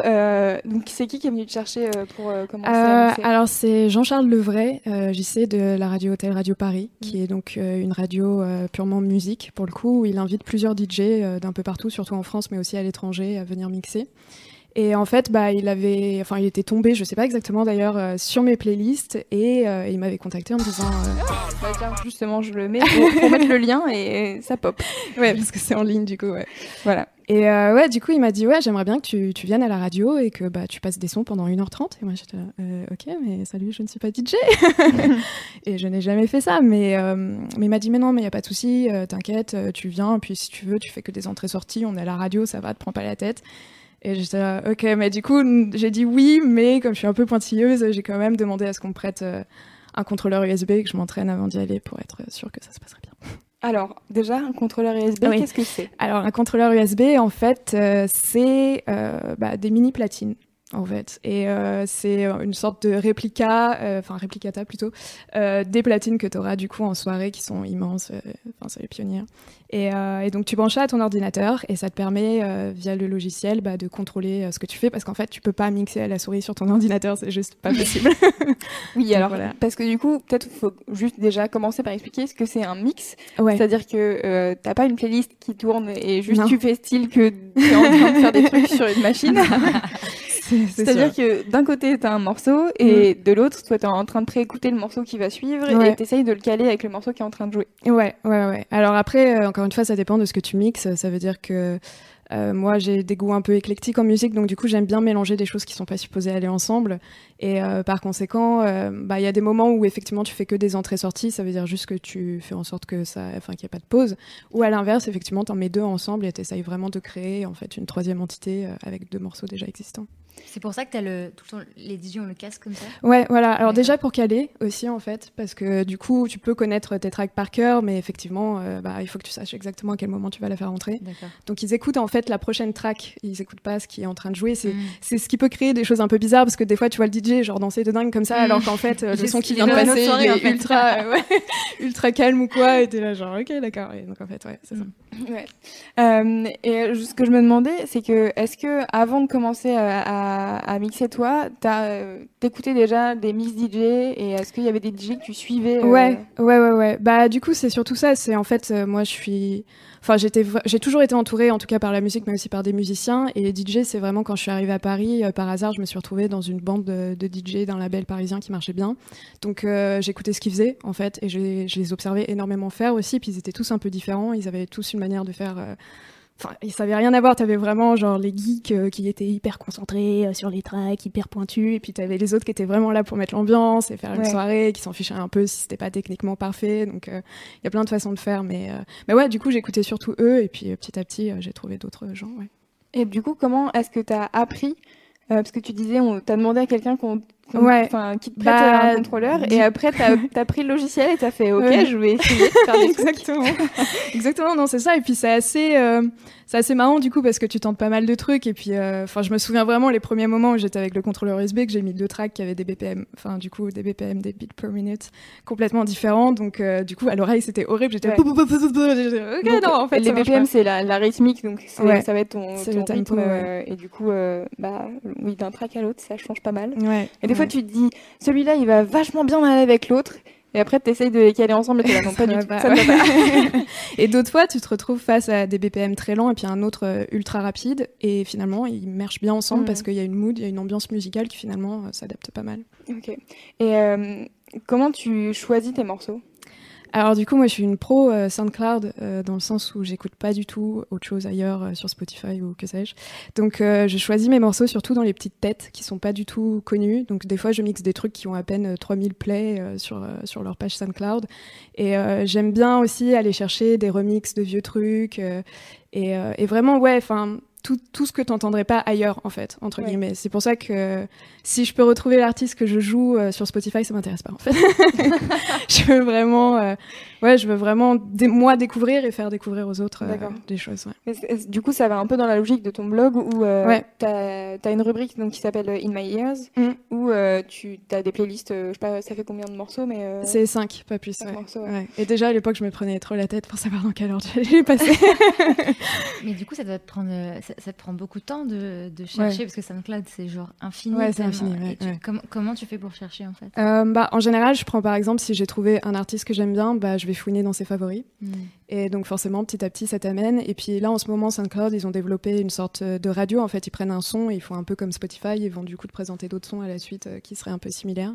donc c'est qui qui est venu te chercher pour commencer à alors c'est Jean-Charles Levray, euh, JC de la radio Hôtel Radio Paris, qui Mm. est donc euh, une radio euh, purement musique pour le coup, où il invite plusieurs DJ euh, d'un peu partout, surtout en France, mais aussi à l'étranger, à venir mixer. Et en fait, bah, il avait, enfin, il était tombé, je sais pas exactement d'ailleurs, euh, sur mes playlists et euh, il m'avait contacté en me disant, euh, Bah, tiens, justement, je le mets pour, pour mettre le lien et ça pop. [LAUGHS] ouais, parce que c'est en ligne du coup, ouais. Voilà. Et euh, ouais, du coup, il m'a dit, ouais, j'aimerais bien que tu, tu viennes à la radio et que bah, tu passes des sons pendant 1h30. Et moi, j'étais là, Euh, ok, mais salut, je ne suis pas DJ. [LAUGHS] et je n'ai jamais fait ça. Mais, euh, mais il m'a dit, mais non, mais il n'y a pas de souci, t'inquiète, tu viens, puis si tu veux, tu fais que des entrées-sorties, on est à la radio, ça va, te prends pas la tête. Et j'étais là, ok, mais du coup, j'ai dit oui, mais comme je suis un peu pointilleuse, j'ai quand même demandé à ce qu'on me prête un contrôleur USB et que je m'entraîne avant d'y aller pour être sûr que ça se passerait bien. Alors, déjà, un contrôleur USB, Oui. qu'est-ce que c'est? Alors, un contrôleur USB, en fait, euh, c'est euh, bah, des mini platines. En fait, et euh, c'est une sorte de réplica, euh, enfin réplicata plutôt, euh, des platines que tu auras du coup en soirée qui sont immenses, euh, enfin c'est les pionnières. Et, euh, et donc tu branches ça à ton ordinateur et ça te permet euh, via le logiciel bah, de contrôler euh, ce que tu fais parce qu'en fait tu peux pas mixer à la souris sur ton ordinateur, c'est juste pas possible. [LAUGHS] Oui, Donc, alors, voilà. parce que du coup, peut-être faut juste déjà commencer par expliquer ce que c'est un mix. ouais. C'est-à-dire que euh, t'as pas une playlist qui tourne et juste Non. tu fais style que t'es en train de faire des trucs sur une machine. [LAUGHS] C'est- c'est C'est-à-dire que d'un côté t'as un morceau et de l'autre, toi t'es en train de préécouter le morceau qui va suivre Ouais. et t'essayes de le caler avec le morceau qui est en train de jouer. Ouais, ouais, ouais. Alors après, euh, encore une fois, ça dépend de ce que tu mixes. Ça veut dire que euh, moi, j'ai des goûts un peu éclectiques en musique, donc du coup, j'aime bien mélanger des choses qui sont pas supposées aller ensemble. Et euh, par conséquent, euh, bah, il y a des moments où effectivement, tu fais que des entrées-sorties. Ça veut dire juste que tu fais en sorte que ça, enfin, qu'il n'y ait pas de pause. Ou à l'inverse, effectivement, t'en mets deux ensemble et t'essayes vraiment de créer en fait une troisième entité avec deux morceaux déjà existants. C'est pour ça que t'as le, tout le temps, les DJ ont le casque comme ça? Ouais, voilà. Alors déjà pour caler aussi en fait, parce que du coup tu peux connaître tes tracks par cœur, mais effectivement, euh, bah, il faut que tu saches exactement à quel moment tu vas la faire entrer. Donc ils écoutent en fait la prochaine track, ils écoutent pas ce qui est en train de jouer. C'est Mm. c'est ce qui peut créer des choses un peu bizarres parce que des fois tu vois le DJ genre danser de dingue comme ça, Mm. alors qu'en fait [LAUGHS] euh, le son qui vient de passer soirée, il en est fait. ultra [LAUGHS] euh, ouais, [LAUGHS] ultra calme ou quoi, et t'es là genre ok d'accord. Et donc en fait ouais c'est ça. Ouais. Euh, et ce que je me demandais, c'est que est-ce que avant de commencer à, à, à mixer toi, euh, t'écoutais déjà des mix DJ et est-ce qu'il y avait des DJ que tu suivais euh, Ouais, ouais, ouais, ouais. Bah, du coup, c'est surtout ça. C'est en fait, euh, moi, je suis. Enfin, j'étais, j'ai toujours été entourée, en tout cas par la musique, mais aussi par des musiciens. Et les DJ, c'est vraiment quand je suis arrivée à Paris, euh, par hasard, je me suis retrouvée dans une bande de, DJ d'un label parisien qui marchait bien. Donc, j'écoutais ce qu'ils faisaient, en fait, et je les observais énormément faire aussi. Puis ils étaient tous un peu différents. Ils avaient tous une manière de faire. Euh, Enfin, ils savaient rien à voir. T'avais vraiment genre les geeks euh, qui étaient hyper concentrés euh, sur les tracks, hyper pointus, et puis t'avais les autres qui étaient vraiment là pour mettre l'ambiance et faire une soirée, qui s'en fichaient un peu si c'était pas techniquement parfait. Donc il y a plein de façons de faire, mais euh, mais ouais, du coup j'écoutais surtout eux, et puis euh, petit à petit euh, j'ai trouvé d'autres gens. Ouais. Et du coup, comment est-ce que t'as appris euh, Parce que tu disais, on t'a demandé à quelqu'un qu'on- Ouais. enfin, qui te prête Bah, un contrôleur et après t'as [LAUGHS] as pris le logiciel et t'as fait OK, Ouais. je vais essayer de faire des. [LAUGHS] Exactement. Exactement, non, c'est ça. Et puis c'est assez, euh, c'est assez marrant du coup parce que tu tentes pas mal de trucs. Et puis, euh, enfin, je me souviens vraiment les premiers moments où j'étais avec le contrôleur USB que j'ai mis deux tracks qui avaient des BPM, enfin du coup des BPM, des beats per minute complètement différents. Donc euh, du coup à l'oreille c'était horrible. J'étais Ouais. ok non en fait les BPM c'est la, la rythmique donc ça va être ton, ton rythme euh, et du coup euh, bah oui d'un track à l'autre ça change pas mal. Ouais. Et des fois tu te dis celui-là il va vachement bien aller avec l'autre et après t'essayes de les caler ensemble et là non pas du tout pas, ça ne va ouais. pas. [LAUGHS] et d'autres fois, tu te retrouves face à des BPM très lents et puis un autre euh, ultra rapide. Et finalement, ils marchent bien ensemble Mhm. parce qu'il y a une mood, il y a une ambiance musicale qui finalement euh, s'adapte pas mal. Ok. Et euh, comment tu choisis tes morceaux? Alors du coup, moi, je suis une pro euh, SoundCloud euh, dans le sens où j'écoute pas du tout autre chose ailleurs euh, sur Spotify ou que sais-je. Donc, je choisis mes morceaux surtout dans les petites têtes qui sont pas du tout connues. Donc, des fois, je mixe des trucs qui ont à peine euh, 3000 plays sur sur leur page SoundCloud. Et j'aime bien aussi aller chercher des remixes de vieux trucs et vraiment, ouais, enfin. Tout, tout ce que t'entendrais pas ailleurs en fait entre Ouais. guillemets c'est pour ça que si je peux retrouver l'artiste que je joue euh, sur Spotify ça m'intéresse pas en fait [LAUGHS] [LAUGHS] je veux vraiment euh, ouais je veux vraiment dé- moi découvrir et faire découvrir aux autres euh, des choses ouais. Mais c'est- Du coup, ça va un peu dans la logique de ton blog où euh, Ouais. t'as as une rubrique donc, qui s'appelle In My Ears Mm. où euh, tu as des playlists, euh, je sais pas, ça fait combien de morceaux, mais. euh, c'est 5 pas plus cinq ouais. morceaux, ouais. Ouais. et déjà à l'époque je me prenais trop la tête pour savoir dans quel ordre j'allais les passer [LAUGHS] Mais du coup, ça doit te prendre, ça, ça te prend beaucoup de temps de, de chercher parce que SoundCloud c'est genre infini. Ouais, c'est infini, ouais, Et tu- ouais. comment- comment tu fais pour chercher en fait? Euh, bah, en général je prends par exemple si j'ai trouvé un artiste que j'aime bien bah, je vais fouiner dans ses favoris Hmm. Et donc forcément, petit à petit, ça t'amène. Et puis là, en ce moment, SoundCloud, ils ont développé une sorte euh, de radio. En fait, ils prennent un son et ils font un peu comme Spotify. Ils vont du coup te présenter d'autres sons à la suite euh, qui seraient un peu similaires.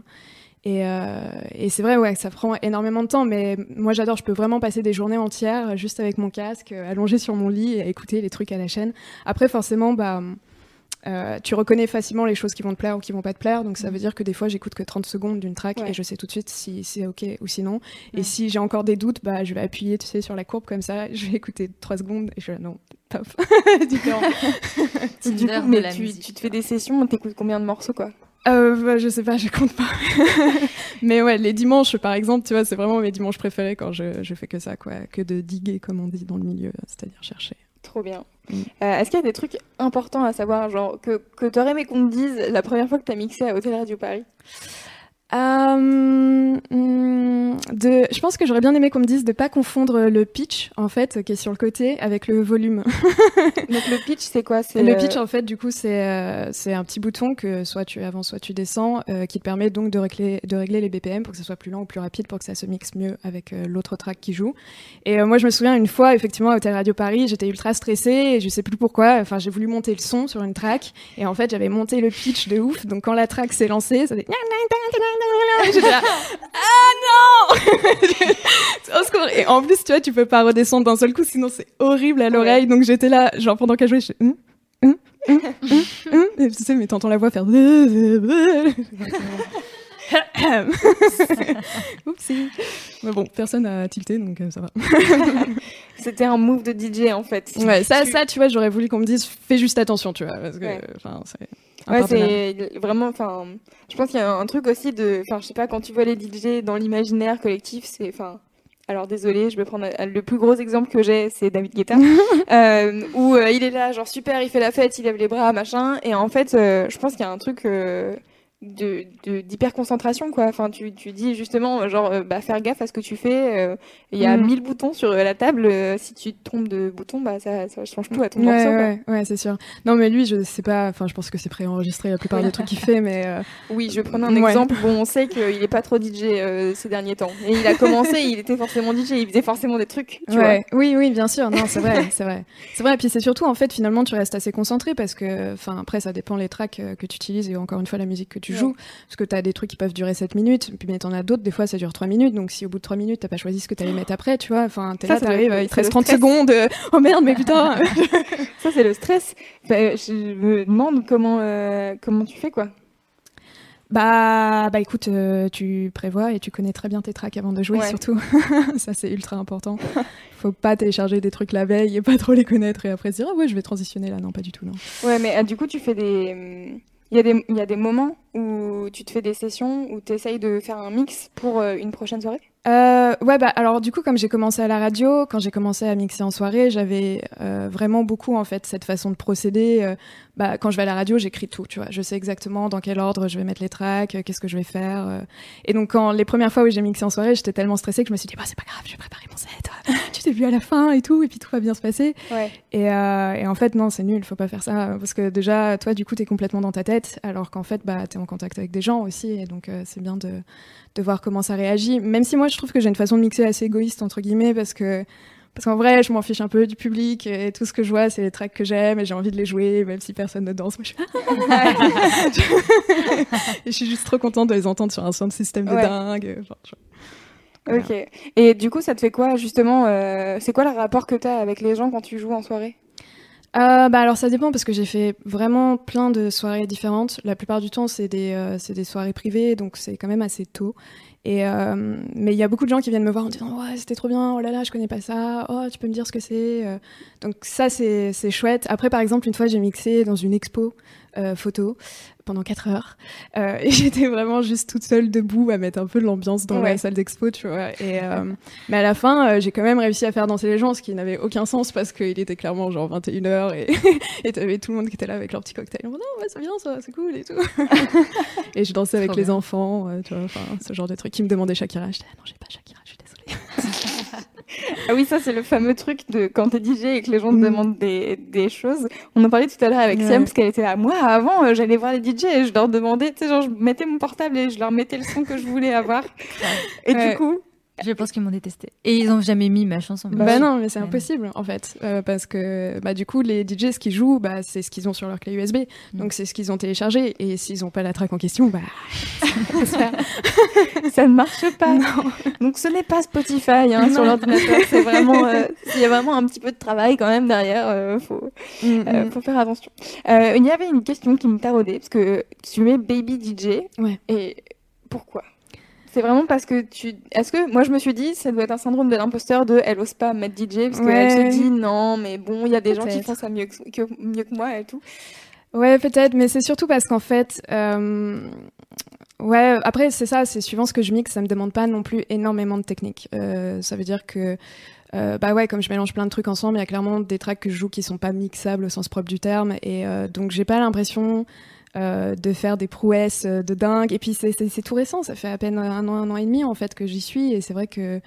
Et, euh, et c'est vrai, ouais, ça prend énormément de temps. Mais moi, j'adore. Je peux vraiment passer des journées entières euh, juste avec mon casque, euh, allongé sur mon lit et à écouter les trucs à la chaîne. Après, forcément, bah euh, tu reconnais facilement les choses qui vont te plaire ou qui vont pas te plaire. Donc ça veut dire que des fois, j'écoute que 30 secondes d'une track Ouais. et je sais tout de suite si c'est OK ou sinon. Ouais. Et si j'ai encore des doutes, bah, je vais appuyer tu sais, sur la courbe comme ça. [LAUGHS] Je vais écouter 3 secondes et je vais non. [LAUGHS] Différent. [LAUGHS] Du coup, de mais tu, musique, tu te fais des sessions, t'écoutes combien de morceaux quoi? Euh, bah, je sais pas, je compte pas. [LAUGHS] Mais ouais, les dimanches, par exemple, tu vois, c'est vraiment mes dimanches préférés quand je, je fais que ça, quoi. Que de diguer, comme on dit dans le milieu, c'est-à-dire chercher. Trop bien. Mm. Euh, Est-ce qu'il y a des trucs importants à savoir, genre que, que t'aurais aimé qu'on te dise la première fois que t'as mixé à Hôtel Radio Paris? Euh, hum, de, je pense que j'aurais bien aimé qu'on me dise de pas confondre le pitch, en fait, qui est sur le côté, avec le volume. [LAUGHS] Donc le pitch, c'est quoi? C'est Le euh, pitch, en fait, du coup, c'est euh, c'est un petit bouton que soit tu avances, soit tu descends, euh, qui te permet donc de régler, de régler les BPM pour que ce soit plus lent ou plus rapide, pour que ça se mixe mieux avec euh, l'autre track qui joue. Et euh, moi, je me souviens une fois, effectivement, à Hôtel Radio Paris, j'étais ultra stressée et je sais plus pourquoi. Enfin, j'ai voulu monter le son sur une track et en fait, j'avais monté le pitch de ouf. Donc, quand la track s'est lancée, ça fait. [LAUGHS] Là, ah non [LAUGHS] Au secours. Et en plus, tu vois, tu peux pas redescendre d'un seul coup, sinon c'est horrible à l'oreille. Donc j'étais là, genre pendant qu'elle jouait, je hum, hum, hum, hum, hum. Et tu sais, mais t'entends la voix faire. [LAUGHS] Oupsie. Mais bon, personne n'a tilté, donc euh, ça va. C'était un move de DJ en fait. Ouais, ça, Tu- ça, tu vois, j'aurais voulu qu'on me dise, fais juste attention, tu vois, parce que, Ouais. Ouais, c'est vraiment. Enfin, je pense qu'il y a un truc aussi de. Enfin, je sais pas, quand tu vois les DJ dans l'imaginaire collectif, c'est. Enfin. Alors désolé, je vais prendre le plus gros exemple que j'ai, c'est David Guetta, [LAUGHS] euh, où euh, il est là, genre super, il fait la fête, il lève les bras, machin, et en fait, euh, je pense qu'il y a un truc euh, de de- d'hyper concentration, quoi. Enfin, tu, tu dis justement, genre, euh, bah faire gaffe à ce que tu fais. euh, Il y a Mhm. 1000 boutons sur euh, la table, euh, si tu te trompes de bouton, bah ça, ça change tout à ton Ouais, morceau. ouais, ouais, c'est sûr. Non, mais lui, je sais pas, enfin, je pense que c'est préenregistré la plupart des trucs qu'il fait, mais. Oui, je prenais un Ouais. exemple. Bon, on sait qu'il est pas trop DJ ces derniers temps. Et il a commencé, il était forcément DJ, il faisait forcément des trucs, tu ouais. Oui, oui, bien sûr. Non, c'est vrai, c'est vrai. C'est vrai. Et puis c'est surtout, en fait, finalement, tu restes assez concentré parce que, enfin, après, ça dépend les tracks que tu utilises et encore une fois la musique que tu Ouais. joues. Parce que t'as des trucs qui peuvent durer 7 minutes, puis mais t'en as d'autres, des fois, ça dure 3 minutes. Donc si au bout de 3 minutes, t'as pas choisi ce que t'allais mettre après, tu vois, enfin, t'es là, t'arrives, il te reste le 30 stress. secondes. euh, [LAUGHS] oh merde, mais putain. [LAUGHS] Ça, c'est le stress. Enfin, je me demande comment, euh, comment tu fais, quoi. Bah, bah écoute, euh, tu prévois et tu connais très bien tes tracks avant de jouer, Ouais. surtout. [LAUGHS] ça, c'est ultra important. Faut pas télécharger des trucs la veille et pas trop les connaître et après se dire, ah ouais, je vais transitionner là. Non, pas du tout, non. Ouais, mais du coup, tu fais des. Il y, a des, il moments où tu te fais des sessions où tu essayes de faire un mix pour euh, une prochaine soirée? Euh, ouais, bah alors du coup, comme j'ai commencé à la radio, quand j'ai commencé à mixer en soirée, j'avais euh, vraiment beaucoup en fait cette façon de procéder. euh, bah, quand je vais à la radio, j'écris tout, tu vois. Je sais exactement dans quel ordre je vais mettre les tracks, euh, qu'est-ce que je vais faire. euh. Et donc, quand les premières fois où j'ai mixé en soirée, j'étais tellement stressée que je me suis dit, bah c'est pas grave, je vais préparer mon set. [LAUGHS] tu t'es vu à la fin et tout, et puis tout va bien se passer. Ouais. Et, euh, et en fait, non, c'est nul, faut pas faire ça. Parce que déjà, toi, du coup, t'es complètement dans ta tête, alors qu'en fait, bah, t'es en contact avec des gens aussi. Et donc, euh, c'est bien de, de voir comment ça réagit. Même si moi, je trouve que j'ai une façon de mixer assez égoïste, entre guillemets, parce que. Parce qu'en vrai, je m'en fiche un peu du public et tout ce que je vois, c'est les tracks que j'aime et j'ai envie de les jouer, même si personne ne danse. Moi, je suis... et [LAUGHS] je suis juste trop contente de les entendre sur un sound system de Ouais. dingue. Je- Ok. Et du coup, ça te fait quoi, justement euh, C'est quoi le rapport que tu as avec les gens quand tu joues en soirée? Euh, bah alors ça dépend parce que j'ai fait vraiment plein de soirées différentes. La plupart du temps c'est des euh, c'est des soirées privées donc c'est quand même assez tôt. Et euh, mais il y a beaucoup de gens qui viennent me voir en disant ouais c'était trop bien oh là là je connais pas ça oh tu peux me dire ce que c'est Euh, donc ça c'est c'est chouette. Après par exemple une fois j'ai mixé dans une expo euh, photo pendant 4 heures Euh, et [LAUGHS] j'étais vraiment juste toute seule debout à mettre un peu de l'ambiance dans Ouais. la salle d'expo tu vois. Et [LAUGHS] euh, mais à la fin euh, j'ai quand même réussi à faire danser les gens ce qui n'avait aucun sens parce qu'il était clairement genre 21h et [LAUGHS] et t'avais tout le monde qui était là avec leur petit cocktail mode non ouais c'est bien ça c'est cool et tout et je dansais avec Trop les bien. enfants euh, tu vois ce genre de trucs qui me demandaient Shakira j'étais ah, non j'ai pas Shakira je suis désolée Ah oui, ça c'est le fameux truc de quand t'es DJ et que les gens te Mm. demandent des, des choses. On en parlait tout à l'heure avec Ouais. Siam parce qu'elle était là. Moi, avant, euh, j'allais voir les DJ et je leur demandais, tu sais, genre je mettais mon portable et je leur mettais le son que je voulais avoir. Et Ouais. du coup, Je pense qu'ils m'ont détesté. Et ils ont jamais mis ma chanson. Bah, non, mais c'est impossible en fait, euh, parce que bah du coup les DJ ce qu'ils jouent, bah c'est ce qu'ils ont sur leur clé USB, Mm. donc c'est ce qu'ils ont téléchargé, et s'ils ont pas la track en question, bah [LAUGHS] ça ne marche pas. Donc ce n'est pas Spotify hein, sur l'ordinateur. C'est vraiment, euh, [LAUGHS] il y a vraiment un petit peu de travail quand même derrière. euh, faut, euh, Mm, faut faire attention. Euh, il y avait une question qui me taraudait parce que tu mets Baby DJ. Ouais. Et pourquoi? C'est vraiment parce que tu. Est-ce que moi je me suis dit ça doit être un syndrome de l'imposteur de elle ose pas mettre DJ parce qu'elle se dit non mais bon il y a des gens qui font ça mieux que, que- mieux que moi et tout. Ouais, peut-être, mais c'est surtout parce qu'en fait, euh, ouais, après, c'est ça, c'est suivant ce que je mixe, ça me demande pas non plus énormément de technique. Euh, ça veut dire que, euh, bah ouais, comme je mélange plein de trucs ensemble, il y a clairement des tracks que je joue qui sont pas mixables au sens propre du terme, et euh, donc j'ai pas l'impression euh, de faire des prouesses euh, de dingue. Et puis c'est- tout récent, ça fait à peine un an, un an et demi en fait que j'y suis, et c'est vrai que.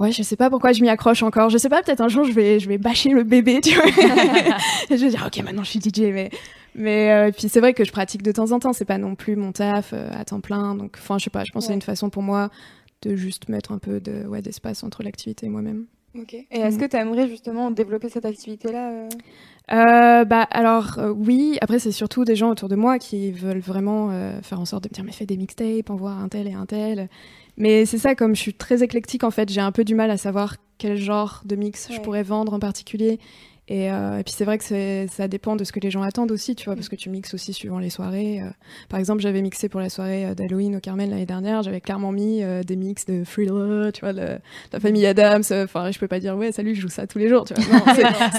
Ouais, je sais pas pourquoi je m'y accroche encore. Je sais pas, peut-être un jour je vais, je vais bâcher le bébé, tu vois. [LAUGHS] Et je vais dire, ok, maintenant je suis DJ, mais mais euh, puis c'est vrai que je pratique de temps en temps. C'est pas non plus mon taf euh, à temps plein. Donc, enfin, je sais pas. Je pense que c'est une façon pour moi de juste mettre un peu de ouais d'espace entre l'activité et moi-même. Ok. Et est-ce Mm. que tu aimerais justement développer cette activité là Euh, bah alors euh, oui. Après, c'est surtout des gens autour de moi qui veulent vraiment euh, faire en sorte de me dire mais fais des mixtapes, envoie un tel et un tel. Mais c'est ça, comme je suis très éclectique en fait, j'ai un peu du mal à savoir quel genre de mix je pourrais vendre en particulier. Et, euh, et puis c'est vrai que ça dépend de ce que les gens attendent aussi, tu vois, parce que tu mixes aussi suivant les soirées. euh. par exemple, j'avais mixé pour la soirée euh, d'Halloween au Carmel l'année dernière, j'avais clairement mis euh, des mix de Thriller, tu vois, de, de la famille Adams. Enfin, je peux pas dire ouais, salut, je joue ça tous les jours, tu vois. Non,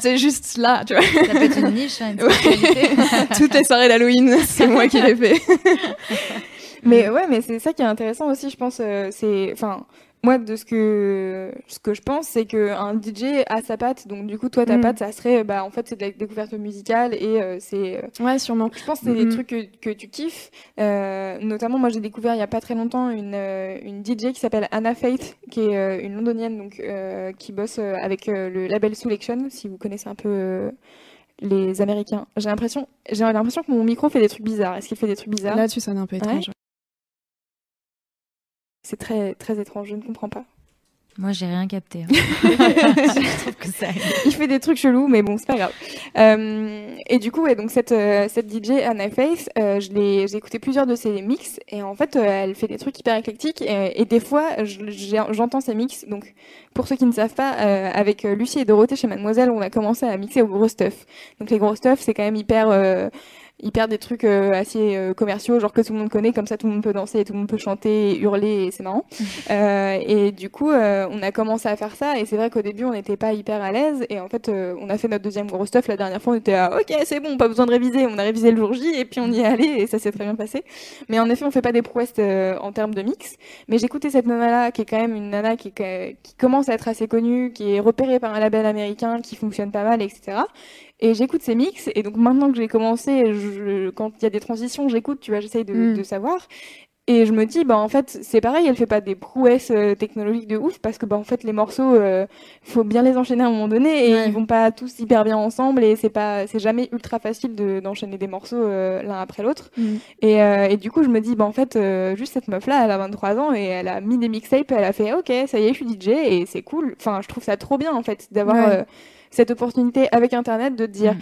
c'est- [LAUGHS] juste là, tu vois. Ça peut être une niche, hein, une Ouais. spécialité. [LAUGHS] Toutes les soirées d'Halloween, c'est moi qui l'ai fait. [LAUGHS] Mais ouais, mais c'est ça qui est intéressant aussi, je pense. euh, c'est, enfin, moi de ce que ce que je pense, c'est que un DJ a sa patte. Donc du coup, toi ta Mm. patte, ça serait, bah en fait, c'est de la découverte musicale et euh, c'est. euh, Ouais, sûrement. je pense que c'est des trucs que, que tu kiffes. Euh, notamment, moi, j'ai découvert il y a pas très longtemps une, une DJ qui s'appelle Anna Faith, qui est une londonienne, donc euh, qui bosse avec le label Selection, si vous connaissez un peu. les Américains. J'ai l'impression, j'ai l'impression que mon micro fait des trucs bizarres. Est-ce qu'il fait des trucs bizarres? Là, tu sonnes un peu étrange. C'est très très étrange. Je ne comprends pas. Moi, j'ai rien capté. hein. [LAUGHS] [LAUGHS] je trouve que ça. il fait des trucs chelous, mais bon, c'est pas grave. Euh, et du coup, ouais, donc cette, euh, cette DJ Anna Faith, euh, je l'ai, j'ai écouté plusieurs de ses mix, et en fait, euh, elle fait des trucs hyper éclectiques, et, et des fois, je- j'entends ses mix. Donc, pour ceux qui ne savent pas, avec Lucie et Dorothée chez Mademoiselle, on a commencé à mixer au gros stuff. Donc, les gros stuff, c'est quand même hyper. Euh, hyper des trucs euh, assez euh, commerciaux, genre que tout le monde connaît, comme ça tout le monde peut danser, et tout le monde peut chanter, et hurler, et c'est marrant. [LAUGHS] Euh, et du coup, euh, on a commencé à faire ça, et c'est vrai qu'au début, on n'était pas hyper à l'aise, et en fait, euh, on a fait notre deuxième gros stuff la dernière fois, on était à ok, c'est bon, pas besoin de réviser, on a révisé le jour J, et puis on y est allé, et ça s'est très bien passé. Mais en effet, on fait pas des prouesses euh, en termes de mix, mais j'écoutais cette nana-là, qui est quand même une nana qui, qui commence à être assez connue, qui est repérée par un label américain, qui fonctionne pas mal, etc. Et j'écoute ces mix, et donc maintenant que j'ai commencé, je- quand il y a des transitions, j'écoute, tu vois, j'essaye de, Mm. de savoir. Et je me dis, bah en fait, c'est pareil, elle fait pas des prouesses euh, technologiques de ouf, parce que bah en fait, les morceaux, euh, faut bien les enchaîner à un moment donné, et Ouais. ils vont pas tous hyper bien ensemble, et c'est pas, c'est jamais ultra facile de, d'enchaîner des morceaux euh, l'un après l'autre. Et, euh, et du coup, je me dis, bah en fait, juste cette meuf-là, elle a 23 ans, et elle a mis des mixtapes, elle a fait, ok, ça y est, je suis DJ, et c'est cool. Enfin, je trouve ça trop bien, en fait, d'avoir Ouais. Cette opportunité avec Internet de te dire, Mhm.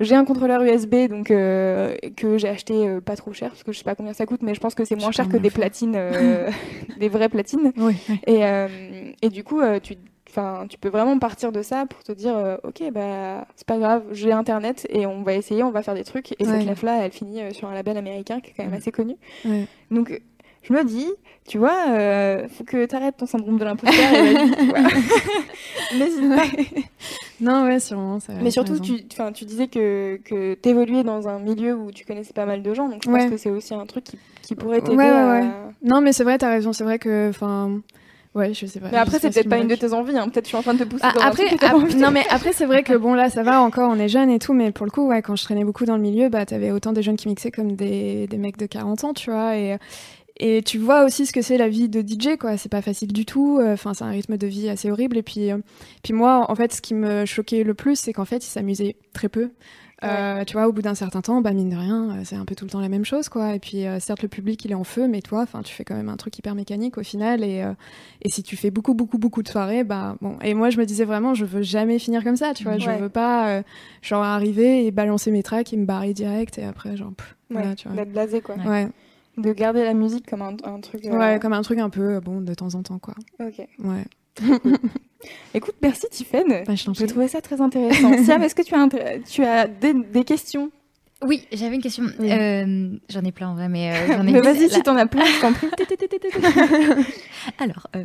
j'ai un contrôleur USB donc euh, que j'ai acheté euh, pas trop cher parce que je sais pas combien ça coûte mais je pense que c'est moins cher que des platines euh, [LAUGHS] [LAUGHS] des vraies platines Oui. et, et du coup tu Enfin, tu peux vraiment partir de ça pour te dire, ok, bah, c'est pas grave, j'ai internet et on va essayer, on va faire des trucs. Et Ouais. cette meuf-là, elle finit sur un label américain qui est quand même Mhm. assez connu. Ouais. Donc, je me dis, tu vois, euh, faut que t'arrêtes ton syndrome de l'imposteur. [LAUGHS] [LAUGHS] N'hésite pas. [LAUGHS] Non, ouais, sûrement. ça- Mais surtout, raison. tu, tu disais que, que t'évoluais dans un milieu où tu connaissais pas mal de gens, donc je pense que c'est aussi un truc qui, qui pourrait t'aider Ouais, ouais, à... Non, mais c'est vrai, t'as raison. C'est vrai que, enfin, ouais, je sais pas. Mais après, c'est peut-être pas une de tes envies, hein. peut-être je suis en train de te pousser Ah, dans un après, truc ap- envie non mais après c'est vrai que bon là ça va encore, on est jeune et tout, mais pour le coup ouais quand je traînais beaucoup dans le milieu, bah t'avais autant des jeunes qui mixaient comme des, des mecs de 40 ans, tu vois, et et tu vois aussi ce que c'est la vie de DJ quoi, c'est pas facile du tout, enfin c'est un rythme de vie assez horrible et puis euh, puis moi en fait ce qui me choquait le plus c'est qu'en fait ils s'amusaient très peu. Euh, tu vois, au bout d'un certain temps, bah mine de rien, euh, c'est un peu tout le temps la même chose, quoi. Et puis, euh, certes, le public il est en feu, mais toi, enfin, tu fais quand même un truc hyper mécanique au final. Et, euh, et si tu fais beaucoup, beaucoup, beaucoup de soirées, bah bon. Et moi, je me disais vraiment, je veux jamais finir comme ça, tu vois. Je veux pas, euh, genre, arriver et balancer mes tracks et me barrer direct et après, genre, pff, voilà, Ouais, tu vois. D'être blasé, quoi. Ouais. De garder la musique comme un, un truc. euh, Ouais, comme un truc un peu, euh, bon, de temps en temps, quoi. Ok. Ouais. [LAUGHS] Écoute, merci Tiffaine. Bah, je J'ai trouvé ça très intéressant. [LAUGHS] Siam, est-ce que tu as, tu as des, des questions? Oui, j'avais une question. Oui. Euh, j'en ai plein en vrai, mais euh, j'en ai [LAUGHS] Mais vas-y, si t'en as plein, je t'en prie. [LAUGHS] [LAUGHS] Alors, euh,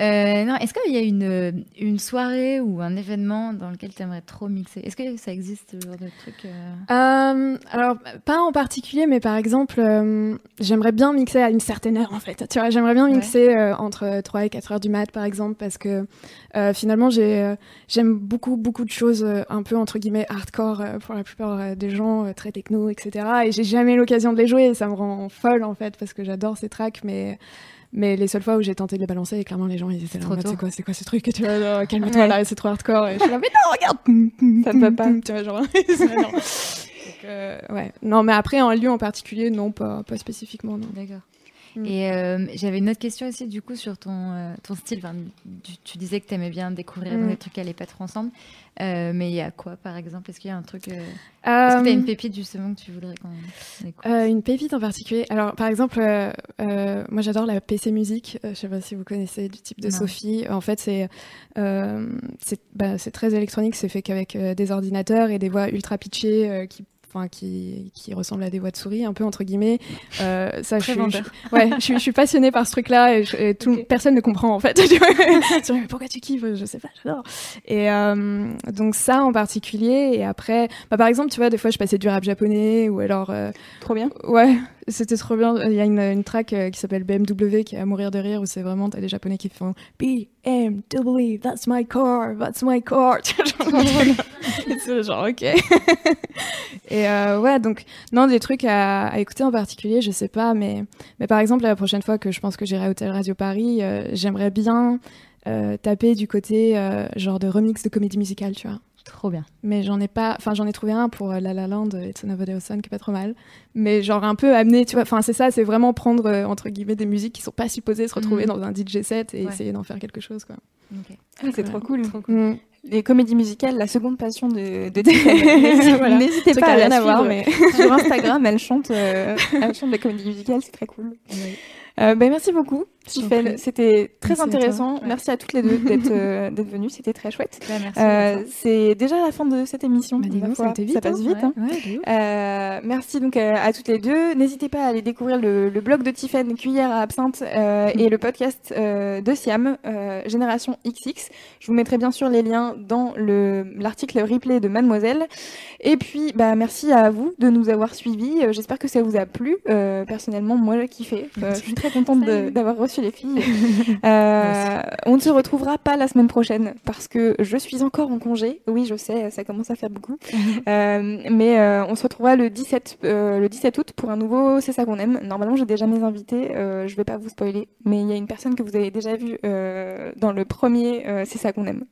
euh, non, est-ce qu'il y a une, une soirée ou un événement dans lequel tu aimerais trop mixer? Est-ce que ça existe ce genre de truc alors, pas en particulier, mais par exemple, j'aimerais bien mixer à une certaine heure, en fait. Tu vois, j'aimerais bien mixer entre 3 et 4 heures du mat, par exemple, parce que euh, finalement, euh, j'aime beaucoup, beaucoup de choses euh, un peu, entre guillemets, hardcore euh, pour la plupart des gens, très techno, etc. Et j'ai jamais l'occasion de les jouer, et ça me rend folle, en fait, parce que j'adore ces tracks, mais... Mais les seules fois où j'ai tenté de les balancer, clairement, les gens, ils étaient là, en c'est quoi, c'est quoi ce truc Et tu vois, calme-toi, Ouais. là, c'est trop hardcore. Et je suis là, mais non, regarde [LAUGHS] Ça ne va pas. Tu vois, genre, [LAUGHS] non. Donc, euh, ouais. Non, mais après, un lieu en particulier, non, pas, pas spécifiquement, non. D'accord. Mm. Et euh, j'avais une autre question aussi, du coup, sur ton, euh, ton style. Enfin, tu, tu disais que tu aimais bien découvrir Mm. des trucs qui allaient pas trop ensemble. Euh, mais il y a quoi, par exemple? Est-ce qu'il y a un truc. Est-ce que tu as une pépite, justement, que tu voudrais qu'on écoute? une pépite en particulier? Alors, par exemple, moi j'adore la PC musique. Je sais pas si vous connaissez du type de Non. Sophie. En fait, c'est c'est bah, c'est très électronique. C'est fait qu'avec des ordinateurs et des voix ultra pitchées qui enfin qui, qui ressemblent à des voix de souris un peu entre guillemets euh, ça Très je, suis- vendeur. je- ouais je, suis- je suis passionnée par ce truc là et, je- et tout, Ok. personne ne comprend en fait [LAUGHS] pourquoi tu kiffes je sais pas j'adore et euh, donc ça en particulier et après bah, par exemple tu vois des fois je passais du rap japonais ou alors euh, Trop bien. Ouais, c'était trop bien. Il y a une, une track euh, qui s'appelle BMW qui est à mourir de rire où c'est vraiment, t'as des japonais qui font BMW, that's my car, that's my car. [LAUGHS] [LAUGHS] [LAUGHS] C'est genre, ok. Et euh, ouais, donc, non, des trucs à, à écouter en particulier, je sais pas, mais, mais par exemple, la prochaine fois que je pense que j'irai à Hôtel Radio Paris, euh, j'aimerais bien euh, taper du côté genre de remix de comédie musicale, tu vois Trop bien. mais j'en ai pas enfin j'en ai trouvé un pour euh, La La Land et It's Another Sun qui est pas trop mal mais genre un peu amené tu vois enfin c'est ça c'est vraiment prendre euh, entre guillemets des musiques qui sont pas supposées se retrouver Mhm. dans un DJ set et Ouais. essayer d'en faire quelque chose quoi Ok. Ah, c'est trop cool. Mm. Les comédies musicales, la seconde passion de, de. [LAUGHS] Voilà. N'hésitez pas à à rien la suivre. mais Sur Instagram, elle chante, euh, elle chante des comédies musicales, c'est très cool. Euh, ben, merci beaucoup, Tiffany. C'était très Merci à toi. intéressant. Merci à toutes les deux d'être euh, venues. C'était très chouette. Bah. Euh, c'est déjà la fin de cette émission. Bah, donc, ça vite, ça passe hein. vite. hein. Ouais. Euh, merci donc à, à toutes les deux. N'hésitez pas à aller découvrir le, le blog de Tiffen, Cuillère à absinthe, et le podcast de Siam, Génération XX. Je vous mettrai bien sûr les liens dans le l'article replay de Mademoiselle. Et puis, bah, merci à vous de nous avoir suivis. J'espère que ça vous a plu. Personnellement, moi, j'ai kiffé. Je suis très contente d'avoir reçu les filles. [LAUGHS] Euh, on ne se retrouvera pas la semaine prochaine parce que je suis encore en congé. Oui, je sais, ça commence à faire beaucoup. [LAUGHS] Euh, mais euh, on se retrouvera le 17, euh, le 17 août pour un nouveau C'est ça qu'on aime. Normalement, j'ai déjà mes invités. Je vais pas vous spoiler, mais il y a une personne que vous avez déjà vue dans le premier C'est ça qu'on aime.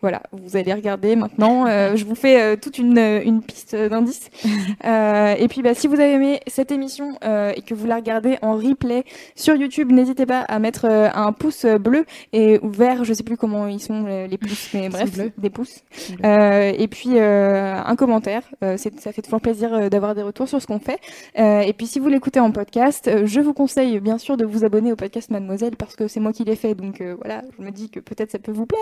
Voilà, vous allez regarder maintenant. Je vous fais toute une, une piste d'indices. [LAUGHS] Et puis, bah, si vous avez aimé cette émission et que vous la regardez en replay sur YouTube, n'hésitez pas à mettre euh, un pouce bleu et vert. Je sais plus comment ils sont les, les pouces, mais [LAUGHS] bref, des pouces. Euh, et puis euh, un commentaire. Euh, ça fait toujours plaisir euh, d'avoir des retours sur ce qu'on fait. Euh, et puis si vous l'écoutez en podcast, euh, je vous conseille bien sûr de vous abonner au podcast Mademoiselle parce que c'est moi qui l'ai fait. Donc euh, voilà, je me dis que peut-être ça peut vous plaire.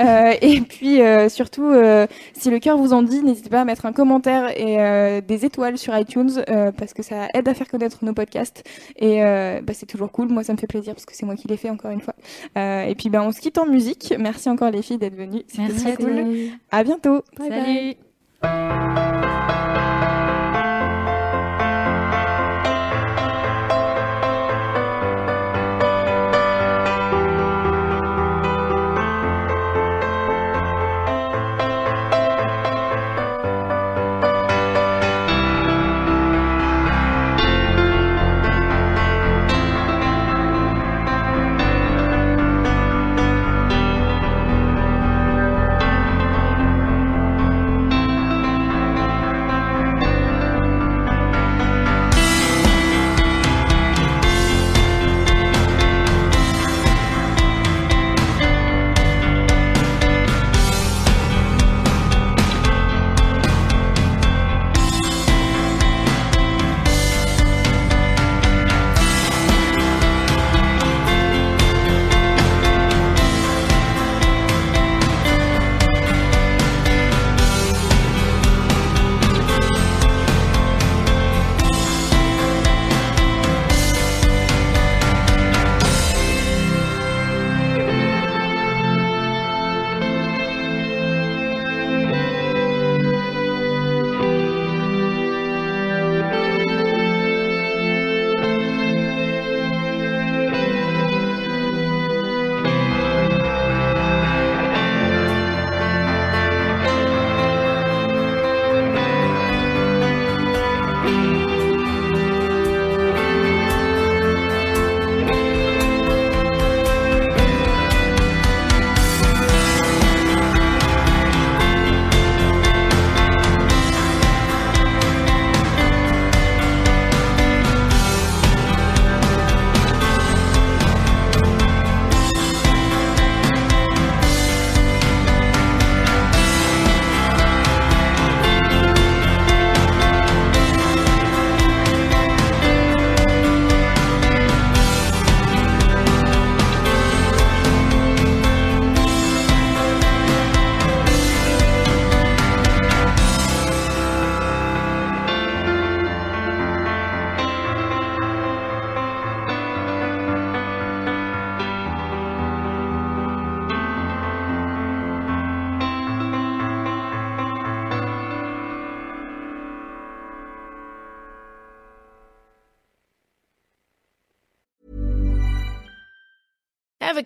Euh, [LAUGHS] et puis euh, surtout, euh, si le cœur vous en dit, n'hésitez pas à mettre un commentaire et euh, des étoiles sur iTunes euh, parce que ça aide à faire connaître nos podcasts. Et euh, bah, c'est toujours cool. Moi, ça me fait plaisir parce que c'est moi qui l'ai fait encore une fois. Euh, et puis, bah, on se quitte en musique. Merci encore les filles d'être venues. Merci très à cool. À bientôt. Bye Salut. bye.